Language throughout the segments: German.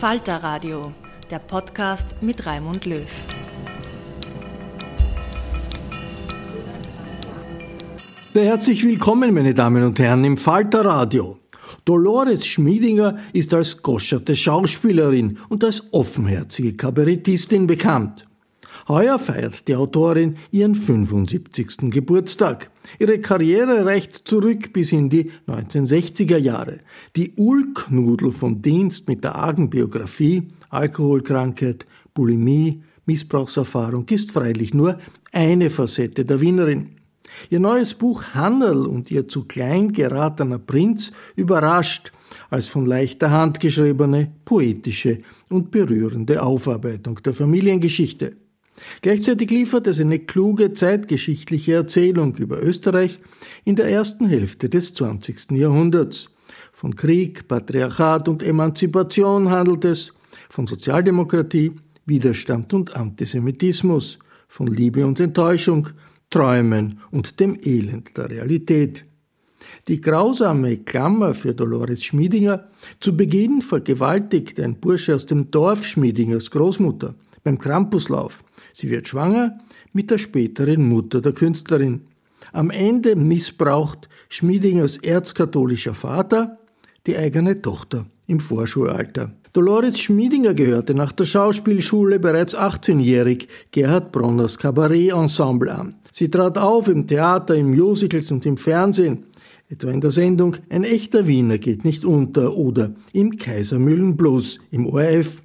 Falter Radio, der Podcast mit Raimund Löw. Sehr herzlich willkommen, meine Damen und Herren, im Falter Radio. Dolores Schmiedinger ist als goscherte Schauspielerin und als offenherzige Kabarettistin bekannt. Heuer feiert die Autorin ihren 75. Geburtstag. Ihre Karriere reicht zurück bis in die 1960er Jahre. Die Ulknudel vom Dienst mit der argen Biografie, Alkoholkrankheit, Bulimie, Missbrauchserfahrung ist freilich nur eine Facette der Wienerin. Ihr neues Buch Hannel und ihr zu klein geratener Prinz überrascht als von leichter Hand geschriebene, poetische und berührende Aufarbeitung der Familiengeschichte. Gleichzeitig liefert es eine kluge zeitgeschichtliche Erzählung über Österreich in der ersten Hälfte des 20. Jahrhunderts. Von Krieg, Patriarchat und Emanzipation handelt es, von Sozialdemokratie, Widerstand und Antisemitismus, von Liebe und Enttäuschung, Träumen und dem Elend der Realität. Die grausame Klammer für Dolores Schmiedinger, zu Beginn vergewaltigt ein Bursche aus dem Dorf Schmiedingers Großmutter beim Krampuslauf. Sie wird schwanger mit der späteren Mutter der Künstlerin. Am Ende missbraucht Schmiedingers erzkatholischer Vater die eigene Tochter im Vorschulalter. Dolores Schmiedinger gehörte nach der Schauspielschule bereits 18-jährig Gerhard Bronners Kabarett-Ensemble an. Sie trat auf im Theater, in Musicals und im Fernsehen, etwa in der Sendung Ein echter Wiener geht nicht unter oder im Kaisermühlen Blues im ORF.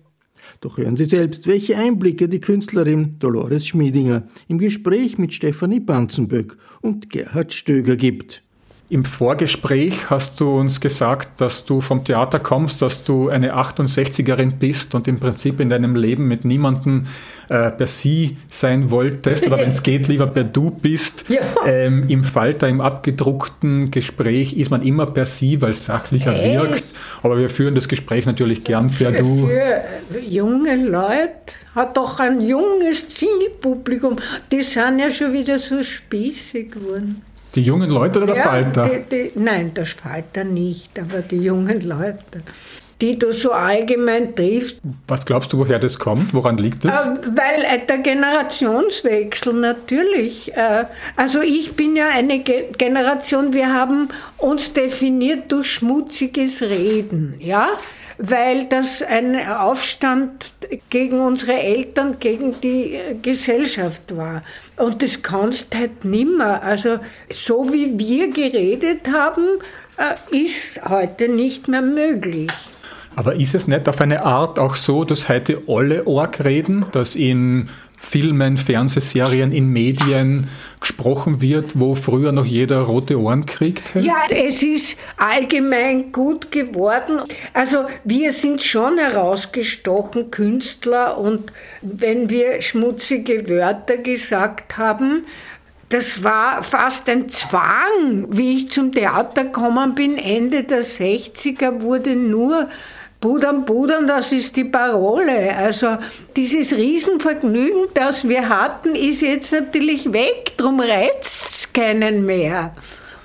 Doch hören Sie selbst, welche Einblicke die Künstlerin Dolores Schmiedinger im Gespräch mit Stefanie Banzenböck und Gerhard Stöger gibt. Im Vorgespräch hast du uns gesagt, dass du vom Theater kommst, dass du eine 68erin bist und im Prinzip in deinem Leben mit niemandem äh, per Sie sein wolltest oder wenn es geht, lieber per Du bist. Ja. Ähm, Im Falter, im abgedruckten Gespräch ist man immer per Sie, weil es sachlicher Echt? wirkt. Aber wir führen das Gespräch natürlich gern per für, Du. Für junge Leute hat doch ein junges Zielpublikum. Die sind ja schon wieder so spießig geworden. Die jungen Leute oder der ja, Falter? Die, die, nein, der Falter nicht, aber die jungen Leute, die du so allgemein triffst. Was glaubst du, woher das kommt? Woran liegt das? Äh, weil äh, der Generationswechsel natürlich. Äh, also ich bin ja eine Ge Generation, wir haben uns definiert durch schmutziges Reden, ja? weil das ein Aufstand gegen unsere Eltern, gegen die Gesellschaft war. Und das kannst halt nimmer. Also so wie wir geredet haben, ist heute nicht mehr möglich. Aber ist es nicht auf eine Art auch so, dass heute alle Org reden, dass in Filmen, Fernsehserien, in Medien gesprochen wird, wo früher noch jeder rote Ohren kriegt? Ja, es ist allgemein gut geworden. Also wir sind schon herausgestochen, Künstler, und wenn wir schmutzige Wörter gesagt haben, das war fast ein Zwang. Wie ich zum Theater gekommen bin, Ende der 60er, wurde nur Budern, Budern, das ist die Parole. Also dieses Riesenvergnügen, das wir hatten, ist jetzt natürlich weg. Drum reizt es keinen mehr.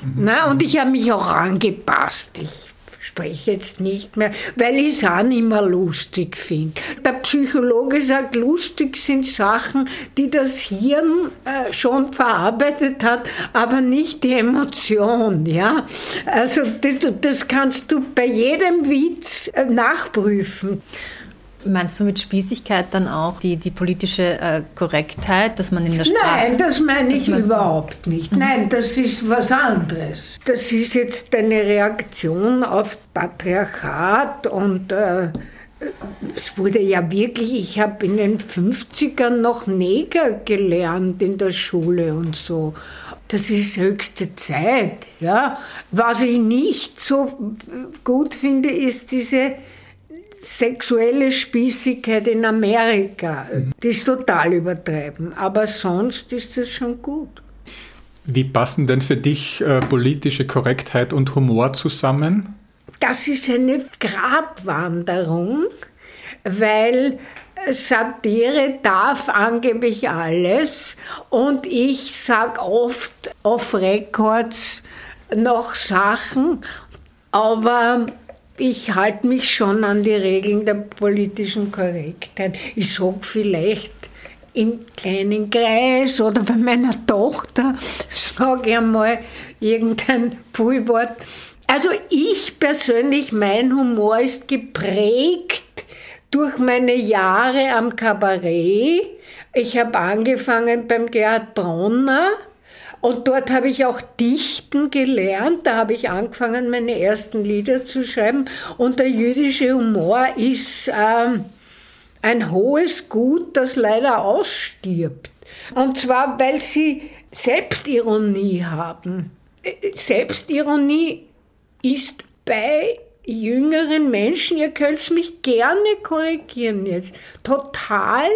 Mhm. Na, und ich habe mich auch angepasst. Ich spreche jetzt nicht mehr, weil ich es auch nicht mehr lustig finde. Der Psychologe sagt, lustig sind Sachen, die das Hirn äh, schon verarbeitet hat, aber nicht die Emotion. Ja? Also das, das kannst du bei jedem Witz äh, nachprüfen. Meinst du mit Spießigkeit dann auch die, die politische äh, Korrektheit, dass man in der Sprache... Nein, das meine ich überhaupt so nicht. Mhm. Nein, das ist was anderes. Das ist jetzt eine Reaktion auf Patriarchat und äh, es wurde ja wirklich, ich habe in den 50ern noch Neger gelernt in der Schule und so. Das ist höchste Zeit. Ja. Was ich nicht so gut finde, ist diese sexuelle Spießigkeit in Amerika. Das ist total übertrieben. Aber sonst ist das schon gut. Wie passen denn für dich äh, politische Korrektheit und Humor zusammen? Das ist eine Gratwanderung, weil Satire darf angeblich alles und ich sage oft off Records noch Sachen, aber ich halte mich schon an die Regeln der politischen Korrektheit. Ich sage vielleicht im kleinen Kreis oder bei meiner Tochter, sage ich einmal irgendein Pfullwort. Also ich persönlich, mein Humor ist geprägt durch meine Jahre am Kabarett. Ich habe angefangen beim Gerhard Bronner und dort habe ich auch Dichten gelernt. Da habe ich angefangen, meine ersten Lieder zu schreiben. Und der jüdische Humor ist äh, ein hohes Gut, das leider ausstirbt. Und zwar, weil sie Selbstironie haben. Äh, Selbstironie ist bei jüngeren Menschen, ihr könnt mich gerne korrigieren jetzt, total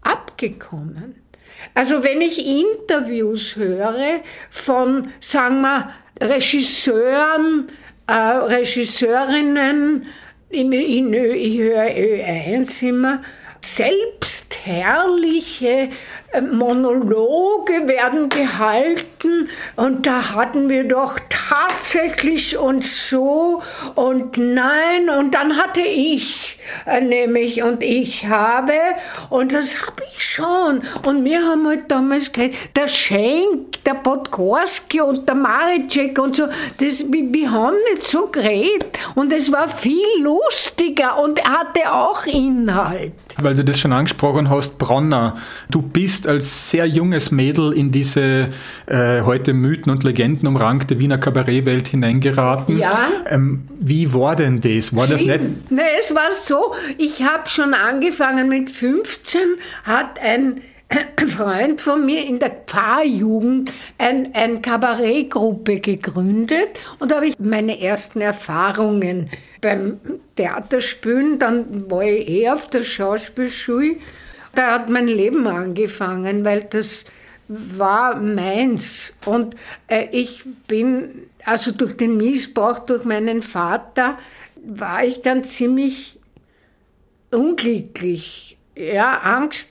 abgekommen. Also wenn ich Interviews höre von, sagen wir, Regisseuren, äh, Regisseurinnen, in, in, ich höre Ö1 immer, selbstherrliche Monologe werden gehalten und da hatten wir doch tatsächlich und so und nein und dann hatte ich äh, nämlich und ich habe und das habe ich schon und wir haben halt damals gesagt, der Schenk, der Podgorski und der Maricek und so, das, wir, wir haben nicht so geredet und es war viel lustiger und hatte auch Inhalt. Weil du das schon angesprochen hast, Bronner, du bist als sehr junges Mädel in diese äh, heute Mythen und Legenden umrankte Wiener Kabarettwelt hineingeraten. Ja. Ähm, wie war denn das? War das nicht? Nee, es war so, ich habe schon angefangen mit 15, hat ein Freund von mir in der Pfarrjugend eine ein Kabarettgruppe gegründet und da habe ich meine ersten Erfahrungen beim Theaterspielen, dann war ich eh auf der Schauspielschule. Da hat mein Leben angefangen, weil das war meins. Und äh, ich bin, also durch den Missbrauch durch meinen Vater, war ich dann ziemlich unglücklich. Ja, Angst,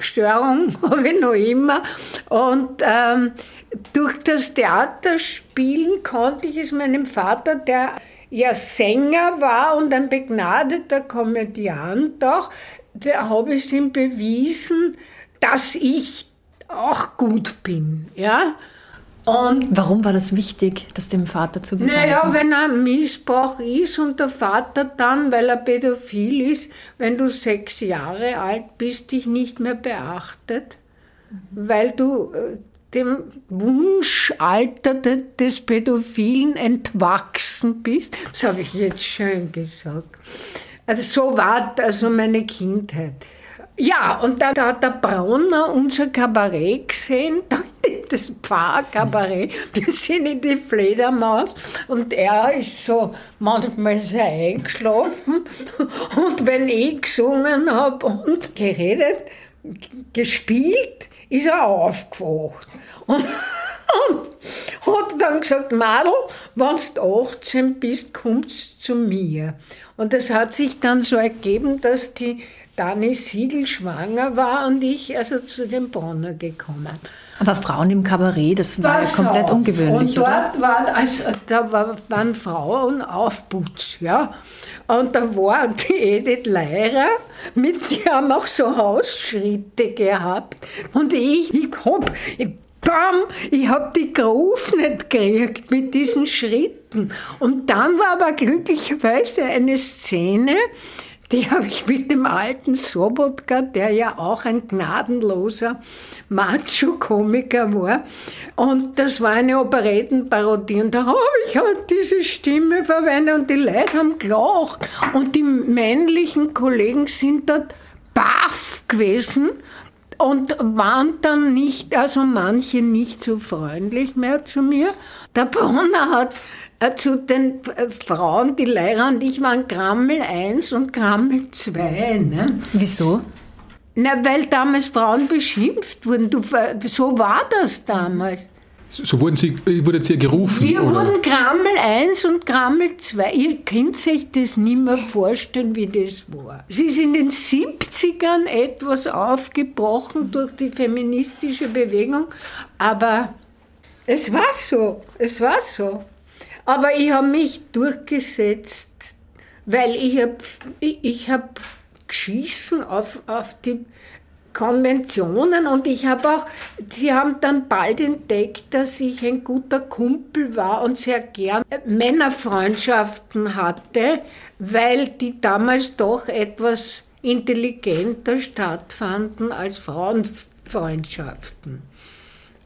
Störung habe ich noch immer. Und ähm, durch das Theaterspielen konnte ich es meinem Vater, der ja Sänger war und ein begnadeter Komödiant auch, habe ich ihm bewiesen, dass ich auch gut bin. Ja? Und Warum war das wichtig, das dem Vater zu beweisen? Naja, wenn ein Missbrauch ist und der Vater dann, weil er pädophil ist, wenn du sechs Jahre alt bist, dich nicht mehr beachtet, weil du äh, dem Wunschalter des Pädophilen entwachsen bist. Das habe ich jetzt schön gesagt. Also so war also meine Kindheit. Ja, und dann hat der Brauner unser Kabarett gesehen, das Pfarrkabarett. Wir sind in die Fledermaus und er ist so manchmal sehr eingeschlafen. Und wenn ich gesungen habe und geredet, gespielt, ist er aufgewacht. Und, und dann gesagt, Madel, wenn du 18 bist, kommst du zu mir. Und es hat sich dann so ergeben, dass die Dani Siegel schwanger war und ich also zu dem Bronner gekommen. Aber Frauen im Kabarett, das war ja komplett auf. ungewöhnlich, und dort oder? War, also, da war, waren Frauen Aufputz, ja. Und da war die Edith Leirer, mit, sie haben auch so Hausschritte gehabt. Und ich, ich hab, bam, ich hab die Groove nicht gekriegt mit diesen Schritten. Und dann war aber glücklicherweise eine Szene, die habe ich mit dem alten Sobotka, der ja auch ein gnadenloser Macho-Komiker war. Und das war eine Operettenparodie. Und da habe ich halt diese Stimme verwendet und die Leute haben gelacht. Und die männlichen Kollegen sind dort baff gewesen und waren dann nicht, also manche nicht so freundlich mehr zu mir. Der Brunner hat äh, zu den äh, Frauen, die Lehrer und ich waren Grammel 1 und Grammel 2. Ne? Wieso? Na, weil damals Frauen beschimpft wurden. Du, so war das damals. So wurden Sie, wurdet Sie gerufen? Wir oder? wurden Grammel 1 und Grammel 2. Ihr könnt sich das nicht mehr vorstellen, wie das war. Sie ist in den 70ern etwas aufgebrochen durch die feministische Bewegung, aber es war so. Es war so. Aber ich habe mich durchgesetzt, weil ich habe ich hab geschissen auf, auf die Konventionen und ich habe auch, sie haben dann bald entdeckt, dass ich ein guter Kumpel war und sehr gern Männerfreundschaften hatte, weil die damals doch etwas intelligenter stattfanden als Frauenfreundschaften.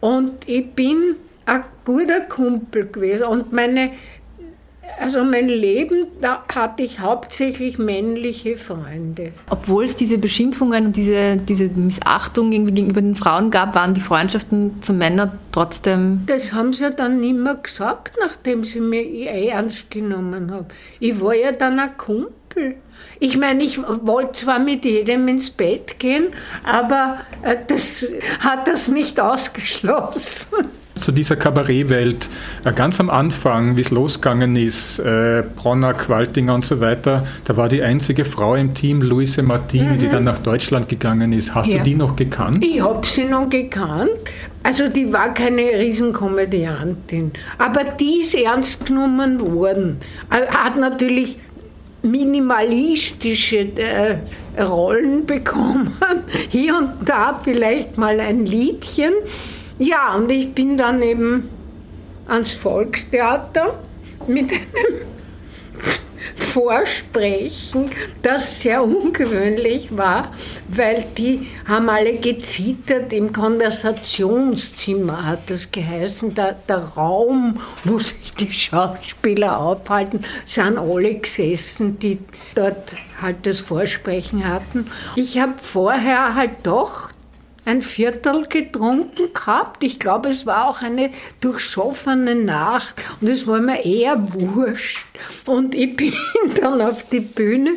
Und ich bin ein guter Kumpel gewesen. Und meine, also mein Leben, da hatte ich hauptsächlich männliche Freunde. Obwohl es diese Beschimpfungen und diese, diese Missachtung gegenüber den Frauen gab, waren die Freundschaften zu Männern trotzdem. Das haben sie ja dann nicht mehr gesagt, nachdem sie mir eh ernst genommen haben. Ich war ja dann ein Kumpel. Ich meine, ich wollte zwar mit jedem ins Bett gehen, aber äh, das hat das nicht ausgeschlossen zu dieser Kabarettwelt. Äh, ganz am Anfang, wie es losgegangen ist, äh, Bronner, Qualtinger und so weiter, da war die einzige Frau im Team, Luise Martini, mhm. die dann nach Deutschland gegangen ist. Hast ja. du die noch gekannt? Ich habe sie noch gekannt. Also die war keine Riesenkomödiantin, aber die ist ernst genommen worden. Äh, hat natürlich minimalistische äh, Rollen bekommen, hier und da vielleicht mal ein Liedchen. Ja, und ich bin dann eben ans Volkstheater mit einem Vorsprechen, das sehr ungewöhnlich war, weil die haben alle gezittert im Konversationszimmer, hat das geheißen. Der, der Raum, wo sich die Schauspieler aufhalten, sind alle gesessen, die dort halt das Vorsprechen hatten. Ich habe vorher halt doch ein Viertel getrunken gehabt. Ich glaube, es war auch eine durchsoffene Nacht und es war mir eher wurscht. Und ich bin dann auf die Bühne.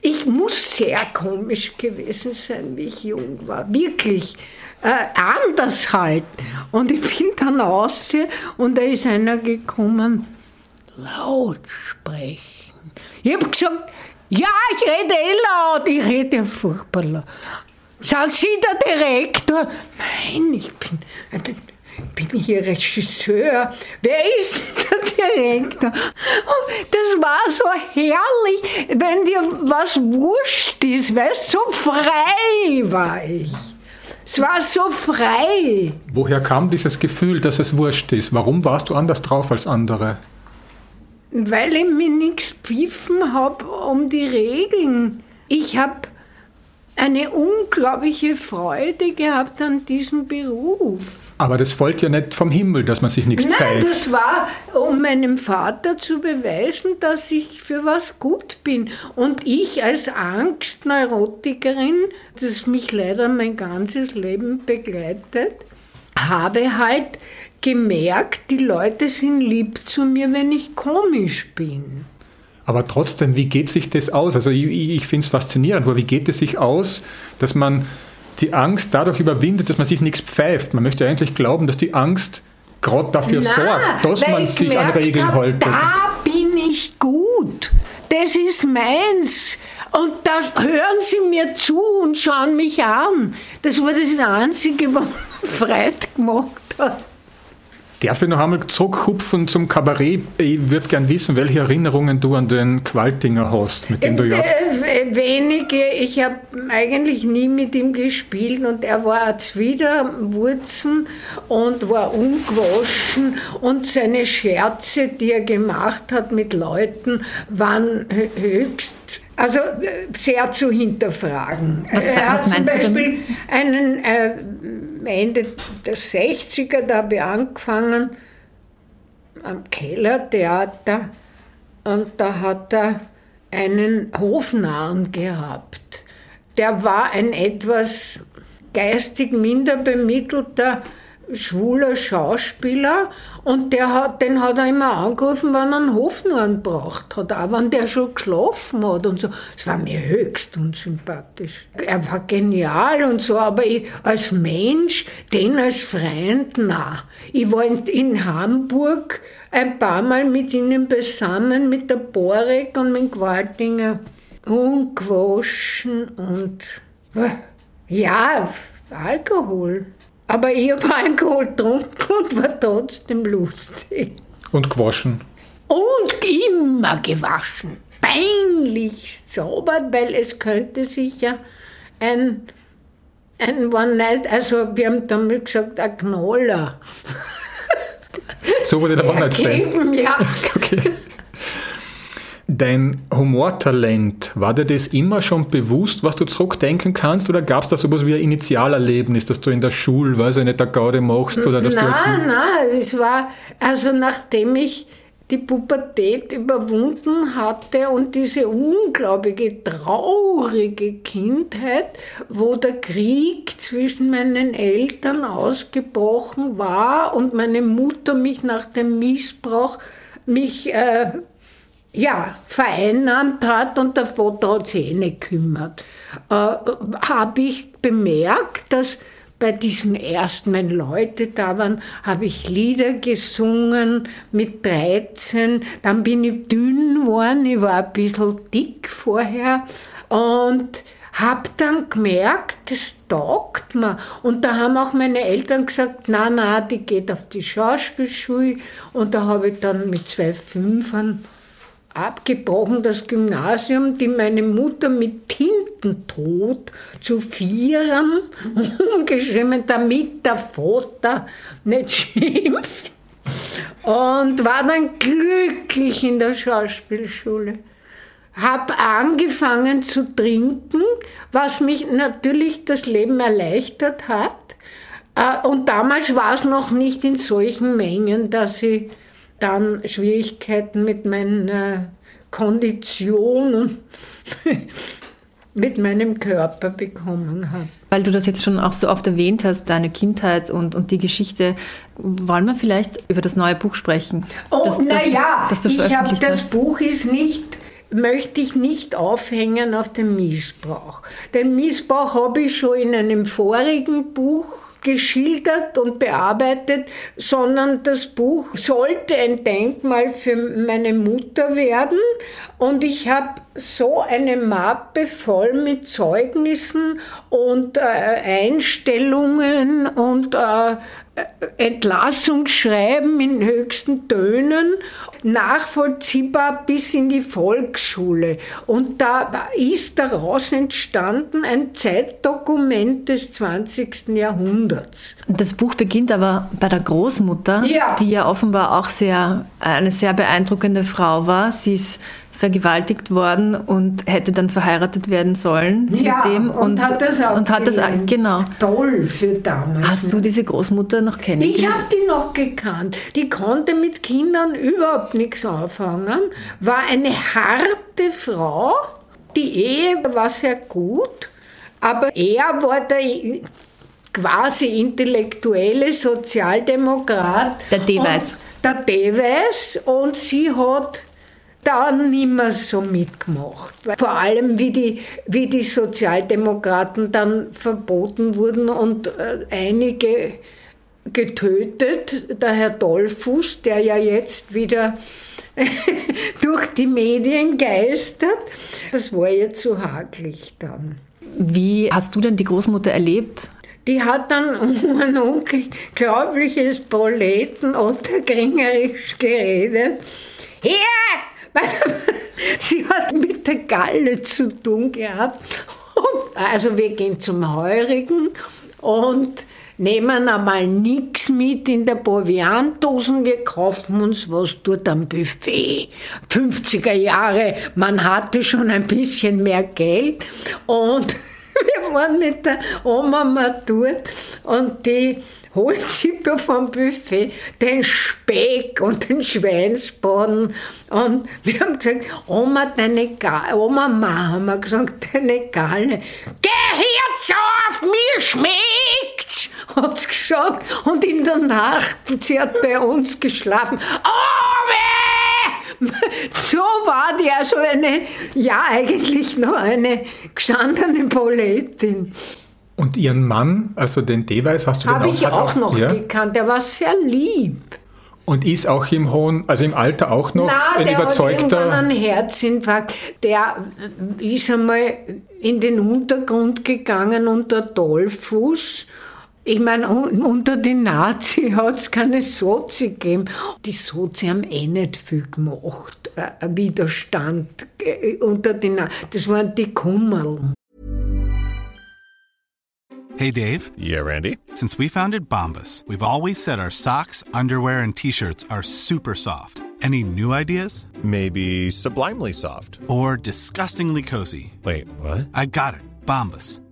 Ich muss sehr komisch gewesen sein, wie ich jung war. Wirklich. Äh, anders halt. Und ich bin dann raus und da ist einer gekommen, laut sprechen. Ich habe gesagt, ja, ich rede eh laut, ich rede furchtbar laut. Sind Sie der Direktor? Nein, ich bin, bin hier Regisseur. Wer ist der Direktor? Oh, das war so herrlich, wenn dir was wurscht ist, weißt so frei war ich. Es war so frei. Woher kam dieses Gefühl, dass es wurscht ist? Warum warst du anders drauf als andere? Weil ich mir nichts pfiffen habe um die Regeln. Ich habe eine unglaubliche Freude gehabt an diesem Beruf. Aber das folgt ja nicht vom Himmel, dass man sich nichts Nein, pfeift. das war, um meinem Vater zu beweisen, dass ich für was gut bin. Und ich als Angstneurotikerin, das mich leider mein ganzes Leben begleitet, habe halt gemerkt, die Leute sind lieb zu mir, wenn ich komisch bin. Aber trotzdem, wie geht sich das aus? Also ich, ich finde es faszinierend, aber wie geht es sich aus, dass man die Angst dadurch überwindet, dass man sich nichts pfeift? Man möchte eigentlich glauben, dass die Angst gerade dafür Na, sorgt, dass man ich sich an Regeln hält. Da bin ich gut. Das ist meins. Und da hören Sie mir zu und schauen mich an. Das war das Einzige, was Freude gemacht hat. Darf ich noch einmal zurückhupfen zum Kabarett? Ich würde gern wissen, welche Erinnerungen du an den Qualtinger hast, mit dem du ja. Äh, wenige. Ich habe eigentlich nie mit ihm gespielt und er war als Widerwurzen und war ungewaschen und seine Scherze, die er gemacht hat mit Leuten, waren höchst also äh, sehr zu hinterfragen. Was, er was meinst zum du Beispiel damit? einen äh, Ende der 60er, da habe ich angefangen am Kellertheater und da hat er einen Hofnarren gehabt. Der war ein etwas geistig minder bemittelter schwuler Schauspieler und der hat, den hat er immer angerufen, wenn er einen Hofnarren braucht hat, auch wenn der schon geschlafen hat und so. Das war mir höchst unsympathisch. Er war genial und so, aber ich, als Mensch, den als Freund, na. Ich war in, in Hamburg ein paar Mal mit ihnen beisammen, mit der Borek und mit dem Gewaltinger. Ungewaschen und ja, Alkohol. Aber ich habe Alkohol getrunken und war trotzdem lustig. Und gewaschen. Und immer gewaschen. Peinlich zaubert, weil es könnte sich ja ein, ein One-Night, also wir haben damals gesagt, ein Knoller. So wurde der One-Night-Stand. ergeben, ja. Okay. Dein Humortalent, war dir das immer schon bewusst, was du zurückdenken kannst? Oder gab es da sowas wie ein Initialerlebnis, dass du in der Schule, weiß ich nicht, der Gaude machst? Oder dass du Nein, nein, es war, also nachdem ich die Pubertät überwunden hatte und diese unglaubliche, traurige Kindheit, wo der Krieg zwischen meinen Eltern ausgebrochen war und meine Mutter mich nach dem Missbrauch mich äh, ja, vereinnahmt hat und der Vater hat sich eh nicht gekümmert, äh, habe ich bemerkt, dass bei diesen ersten, wenn Leute da waren, habe ich Lieder gesungen mit 13. Dann bin ich dünn geworden, ich war ein bisschen dick vorher und habe dann gemerkt, das taugt mir. Und da haben auch meine Eltern gesagt, na, na, die geht auf die Schauspielschule. Und da habe ich dann mit zwei Fünfern abgebrochen das Gymnasium, die meine Mutter mit Tintentod zu Vierern umgeschrieben, damit der Vater nicht schimpft. Und war dann glücklich in der Schauspielschule. Hab angefangen zu trinken, was mich natürlich das Leben erleichtert hat. Äh, Und damals war es noch nicht in solchen Mengen, dass ich dann Schwierigkeiten mit meiner Kondition und mit meinem Körper bekommen habe. Weil du das jetzt schon auch so oft erwähnt hast, deine Kindheit und, und die Geschichte, wollen wir vielleicht über das neue Buch sprechen? Oh, naja, ich habe das? Buch ist nicht, möchte ich nicht aufhängen auf den Missbrauch. Den Missbrauch habe ich schon in einem vorigen Buch geschildert und bearbeitet, sondern das Buch sollte ein Denkmal für meine Mutter werden. Und ich habe so eine Mappe voll mit Zeugnissen und äh, Einstellungen und äh, Entlassungsschreiben in höchsten Tönen, nachvollziehbar bis in die Volksschule. Und da ist daraus entstanden ein Zeitdokument des 20. Jahrhunderts. Das Buch beginnt aber bei der Großmutter, Ja. die ja offenbar auch sehr, eine sehr beeindruckende Frau war. Sie ist vergewaltigt worden und hätte dann verheiratet werden sollen ja, mit dem und, und hat das auch und hat das genau. Toll für damals. Hast du diese Großmutter noch Ich kennengelernt? habe die noch gekannt. Die konnte mit Kindern überhaupt nichts anfangen, war eine harte Frau. Die Ehe war sehr gut, aber er war der quasi intellektuelle Sozialdemokrat. Der Deweis. Der Deweis und sie hat dann nicht mehr so mitgemacht. Vor allem, wie die, wie die Sozialdemokraten dann verboten wurden und äh, einige getötet. Der Herr Dollfuß, der ja jetzt wieder durch die Medien geistert, das war ihr zu hakelig dann. Wie hast du denn die Großmutter erlebt? Die hat dann um ein unglaubliches Proleten unterkringerisch geredet. Hier! Sie hat mit der Galle zu tun gehabt. Und, also wir gehen zum Heurigen und nehmen einmal nichts mit in der Proviantdosen, wir kaufen uns was dort am Buffet. 50er Jahre, man hatte schon ein bisschen mehr Geld und waren mit der Oma dort und die holt sich vom Buffet den Speck und den Schweinsboden und wir haben gesagt, Oma, deine Galle, Oma, Ma, haben wir gesagt, deine Galle, geh jetzt auf, mir schmeckt's, hat sie gesagt. Und in der Nacht, sie hat bei uns geschlafen, Ome! So war die also eine, ja eigentlich noch eine gestandene Poletin. Und ihren Mann, also den Deweis, hast du den Habe ich hat auch noch ja? gekannt. Der war sehr lieb. Und ist auch im hohen, also im Alter auch noch Na, ein der hat überzeugter. einen Herzinfarkt. Der ist einmal in den Untergrund gegangen unter Dollfuß. Ich meine, un- unter den Nazi hat es keine Sozi gegeben. Die Sozi haben eh nicht viel gemacht. äh, Widerstand äh, unter den Nazi. Das waren die Kummerl. Hey Dave, Yeah, Randy. since we founded Bombus, we've always said our socks, underwear, and t shirts are super soft. Any new ideas? Maybe sublimely soft. Or disgustingly cozy? Wait, what? I got it. Bombus.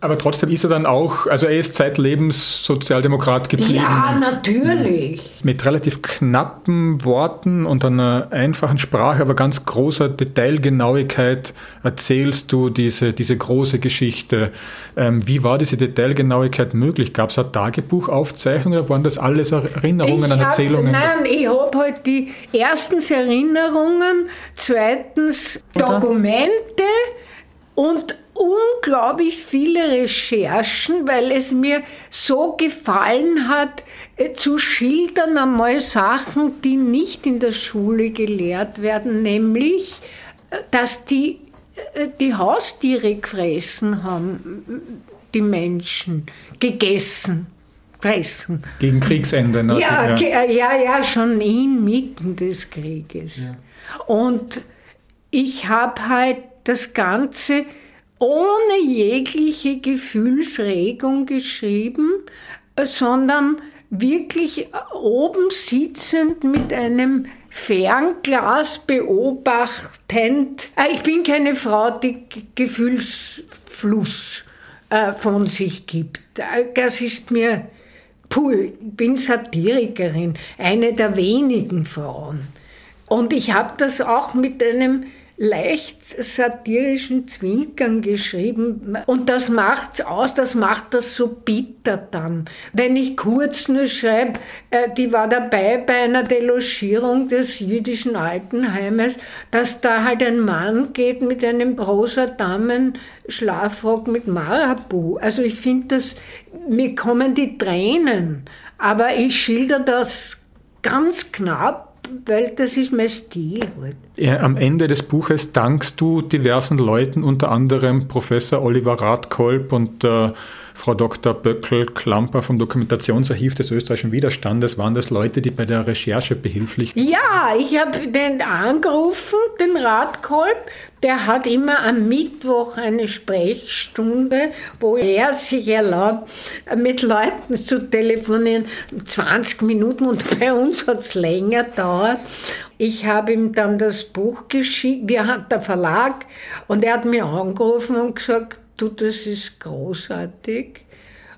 Aber trotzdem ist er dann auch, also er ist zeitlebens Sozialdemokrat geblieben. Ja, natürlich. Mit relativ knappen Worten und einer einfachen Sprache, aber ganz großer Detailgenauigkeit erzählst du diese, diese große Geschichte. Ähm, wie war diese Detailgenauigkeit möglich? Gab es eine Tagebuchaufzeichnung oder waren das alles Erinnerungen an hab- Erzählungen? Nein, ich habe halt die erstens Erinnerungen, zweitens Dokumente und unglaublich viele Recherchen, weil es mir so gefallen hat, äh, zu schildern einmal Sachen, die nicht in der Schule gelehrt werden, nämlich, äh, dass die, äh, die Haustiere gefressen haben, die Menschen, gegessen, fressen. Gegen Kriegsende. Ne? Ja, ja, ja, schon inmitten des Krieges. Und ich habe halt das Ganze ohne jegliche Gefühlsregung geschrieben, äh, sondern wirklich äh, oben sitzend mit einem Fernglas beobachtend. Äh, Ich bin keine Frau, die Gefühlsfluss von sich gibt. Das ist mir Puh, ich bin Satirikerin, eine der wenigen Frauen. Und ich habe das auch mit einem leicht satirischen Zwinkern geschrieben. Und das macht's aus, das macht das so bitter dann. Wenn ich kurz nur schreibe, äh, die war dabei bei einer Delogierung des jüdischen Altenheimes, dass da halt ein Mann geht mit einem rosa Damen-Schlafrock mit Marabu. Also ich finde das, mir kommen die Tränen. Aber ich schilder das ganz knapp, weil das ist mein Stil halt. Ja, Am Ende des Buches dankst du diversen Leuten, unter anderem Professor Oliver Radkolb und äh, Frau Dr. Böckel-Klamper vom Dokumentationsarchiv des österreichischen Widerstandes. Waren das Leute, die bei der Recherche behilflich Ja, ich habe den angerufen, den Radkolb. Der hat immer am Mittwoch eine Sprechstunde, wo er sich erlaubt, mit Leuten zu telefonieren. 20 Minuten und bei uns hat es länger dauert. Ich habe ihm dann das Buch geschickt, wir hat der Verlag, und er hat mir angerufen und gesagt, du, das ist großartig.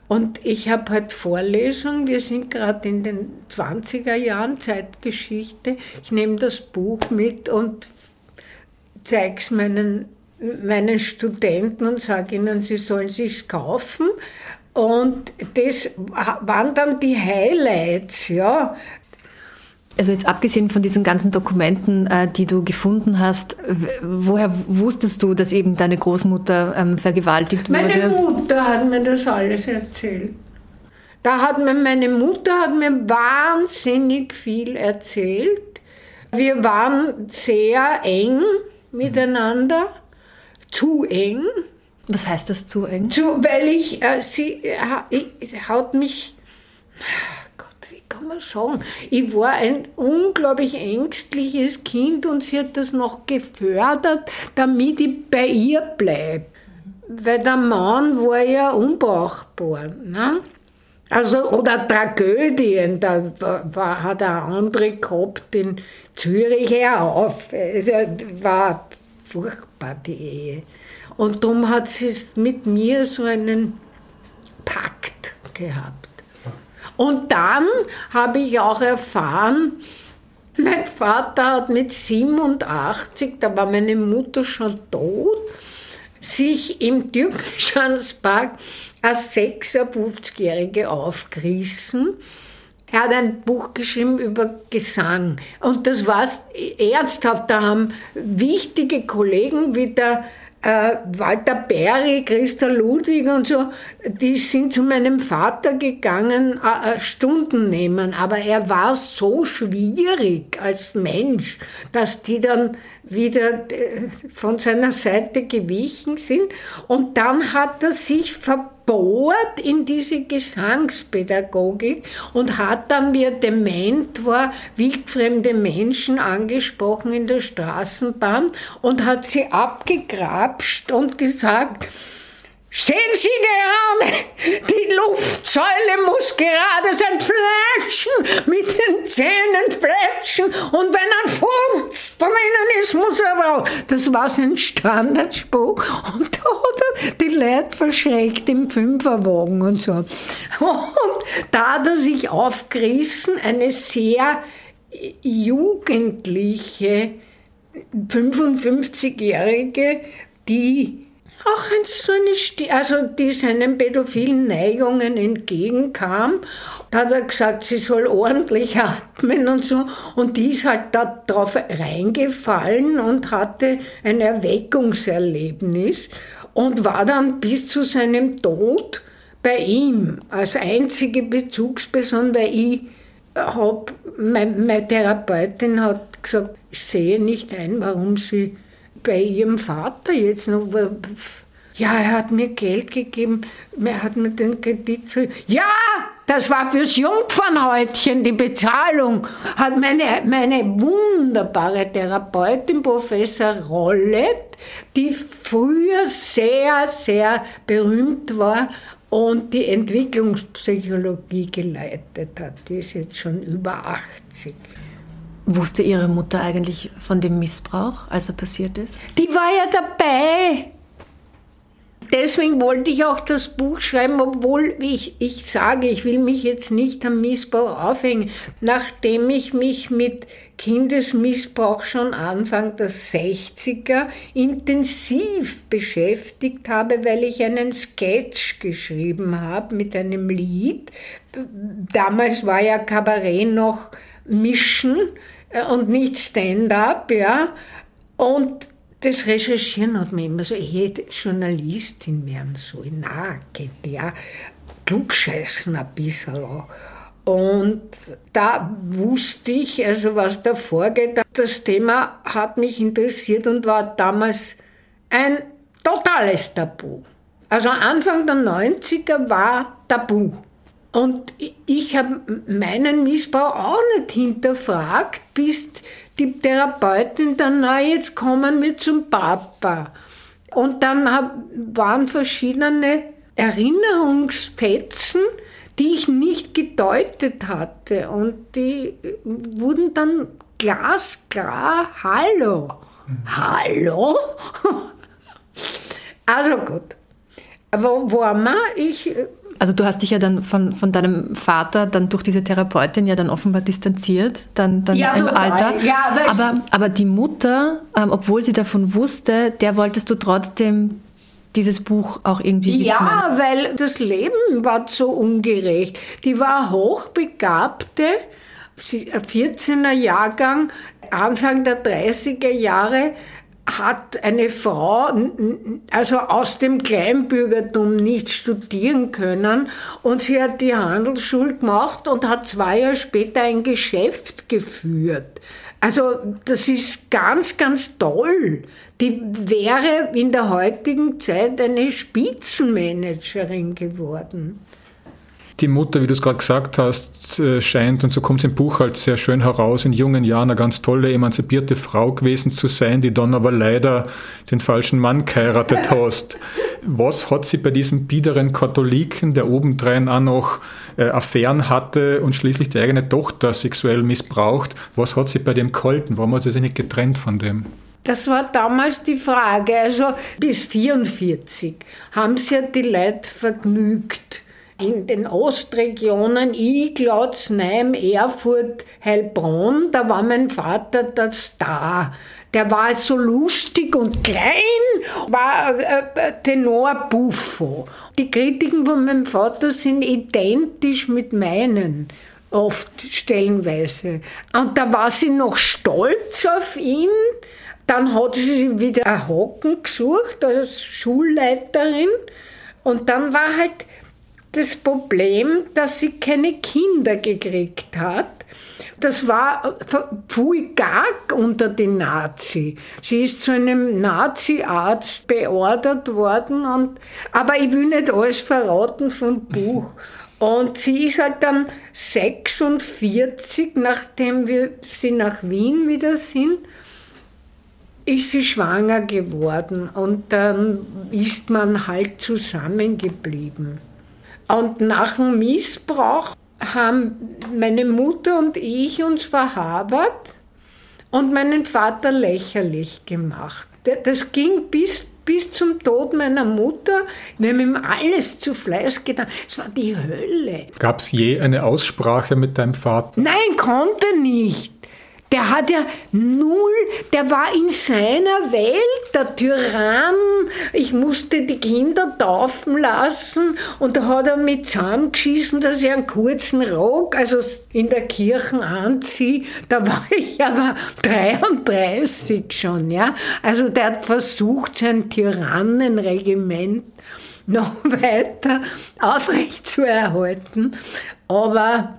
Und ich habe halt Vorlesungen, wir sind gerade in den 20er Jahren Zeitgeschichte. Ich nehme das Buch mit und zeige es meinen, meinen Studenten und sage ihnen, sie sollen sich's kaufen. Und das waren dann die Highlights, ja. Also jetzt abgesehen von diesen ganzen Dokumenten, äh, die du gefunden hast, woher wusstest du, dass eben deine Großmutter ähm, vergewaltigt wurde? Meine Mutter hat mir das alles erzählt. Da hat mir meine Mutter hat mir wahnsinnig viel erzählt. Wir waren sehr eng miteinander, zu eng. Was heißt das zu eng? Zu, weil ich, äh, sie äh, hat mich kann man sagen, ich war ein unglaublich ängstliches Kind und sie hat das noch gefördert, damit ich bei ihr bleibe. Weil der Mann war ja unbrauchbar. Ne? Also, oder Tragödien, da war, hat er andere gehabt in Zürich, auf. Es war furchtbar, die Ehe. Und darum hat sie mit mir so einen Pakt gehabt. Und dann habe ich auch erfahren, mein Vater hat mit 87, da war meine Mutter schon tot, sich im Türkenschanzpark als 56-Jährige aufgerissen. Er hat ein Buch geschrieben über Gesang. Und das war ernsthaft. Da haben wichtige Kollegen wie der äh, Walter Berry, Christa Ludwig und so, die sind zu meinem Vater gegangen, äh, äh, Stunden nehmen. Aber er war so schwierig als Mensch, dass die dann wieder von seiner Seite gewichen sind. Und dann hat er sich verboten bohrt in diese Gesangspädagogik und hat dann, wie er dement war, wildfremde Menschen angesprochen in der Straßenbahn und hat sie abgegrapscht und gesagt, Stehen Sie gerade! Die Luftsäule muss gerade sein Fletschen, mit den Zähnen fletschen und wenn ein Furz drinnen ist, muss er raus. Das war sein Standardspruch und da hat er die Leute verschreckt im Fünferwagen und so. Und da hat er sich aufgerissen, eine sehr jugendliche 55-Jährige, die auch so eine, Sti also die seinen pädophilen Neigungen entgegenkam, da hat er gesagt, sie soll ordentlich atmen und so. Und die ist halt da drauf reingefallen und hatte ein Erweckungserlebnis und war dann bis zu seinem Tod bei ihm als einzige Bezugsperson, weil ich hab, meine, meine Therapeutin hat gesagt, ich sehe nicht ein, warum sie bei ihrem Vater jetzt noch. Ja, er hat mir Geld gegeben, er hat mir den Kredit zu. Ja, das war fürs Jungfernhäutchen die Bezahlung. Hat meine, meine wunderbare Therapeutin, Professor Rollet, die früher sehr, sehr berühmt war und die Entwicklungspsychologie geleitet hat. Die ist jetzt schon über 80. Wusste Ihre Mutter eigentlich von dem Missbrauch, als er passiert ist? Die war ja dabei. Deswegen wollte ich auch das Buch schreiben, obwohl ich, ich sage, ich will mich jetzt nicht am Missbrauch aufhängen. Nachdem ich mich mit Kindesmissbrauch schon Anfang der 60er intensiv beschäftigt habe, weil ich einen Sketch geschrieben habe mit einem Lied. Damals war ja Kabarett noch Mischen äh, und nicht Stand-up, ja. Und das Recherchieren hat mir immer so, ich hätte Journalistin werden sollen, nackt, ja, klugscheißen ein bisschen auch. Und da wusste ich, also was da vorgeht, das Thema hat mich interessiert und war damals ein totales Tabu. Also Anfang der 90er war tabu. Und ich habe meinen Missbrauch auch nicht hinterfragt, bis die Therapeutin dann, na, jetzt kommen wir zum Papa. Und dann hab, waren verschiedene Erinnerungsfetzen, die ich nicht gedeutet hatte. Und die wurden dann glasklar, hallo. Hallo? also gut. Aber wo wir? Ich also du hast dich ja dann von, von deinem Vater dann durch diese Therapeutin ja dann offenbar distanziert, dann, dann ja, im Alter. Ja, aber, aber die Mutter, ähm, obwohl sie davon wusste, der wolltest du trotzdem dieses Buch auch irgendwie widmen. Ja, weil das Leben war so ungerecht. Die war hochbegabte, 14er Jahrgang, Anfang der 30er Jahre, hat eine Frau also aus dem Kleinbürgertum nicht studieren können und sie hat die Handelsschule gemacht und hat zwei Jahre später ein Geschäft geführt. Also das ist ganz, ganz toll. Die wäre in der heutigen Zeit eine Spitzenmanagerin geworden. Die Mutter, wie du es gerade gesagt hast, äh, scheint, und so kommt es im Buch halt sehr schön heraus, in jungen Jahren eine ganz tolle, emanzipierte Frau gewesen zu sein, die dann aber leider den falschen Mann geheiratet hast. Was hat sie bei diesem biederen Katholiken, der obendrein auch noch äh, Affären hatte und schließlich die eigene Tochter sexuell missbraucht, was hat sie bei dem gehalten? Warum hat sie sich nicht getrennt von dem? Das war damals die Frage. Also bis 1944 haben sie ja die Leute vergnügt in den Ostregionen, Iglotz, Neim, Erfurt, Heilbronn, da war mein Vater der Star. Der war so lustig und klein, war äh, äh, Tenor Buffo. Die Kritiken von meinem Vater sind identisch mit meinen, oft stellenweise. Und da war sie noch stolz auf ihn. Dann hat sie wieder ein Hocken gesucht als Schulleiterin. Und dann war halt das Problem, dass sie keine Kinder gekriegt hat. Das war pfui gag unter den Nazi. Sie ist zu einem Nazi-Arzt beordert worden, und, aber ich will nicht alles verraten vom Buch. Und sie ist halt dann 46, nachdem wir sie nach Wien wieder sind, ist sie schwanger geworden und dann ist man halt zusammengeblieben. Und nach dem Missbrauch haben meine Mutter und ich uns verhabert und meinen Vater lächerlich gemacht. Das ging bis, bis zum Tod meiner Mutter. Wir haben ihm alles zu Fleisch getan. Es war die Hölle. Gab es je eine Aussprache mit deinem Vater? Nein, konnte nicht. Der hat ja null, der war in seiner Welt, der Tyrann. Ich musste die Kinder taufen lassen und da hat er mit zusammengeschissen, dass ich einen kurzen Rock, also in der Kirche anziehe. Da war ich aber 33 schon, ja. Also der hat versucht, sein Tyrannenregiment noch weiter aufrechtzuerhalten. Aber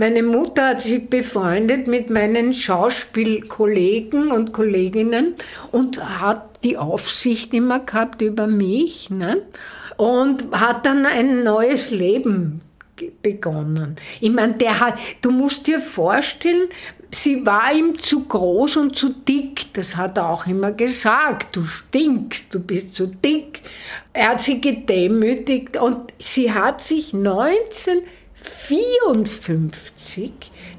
meine Mutter hat sich befreundet mit meinen Schauspielkollegen und Kolleginnen und hat die Aufsicht immer gehabt über mich ne? und hat dann ein neues Leben begonnen. Ich meine, der hat, du musst dir vorstellen, sie war ihm zu groß und zu dick. Das hat er auch immer gesagt. Du stinkst, du bist zu dick. Er hat sie gedemütigt und sie hat sich 19 54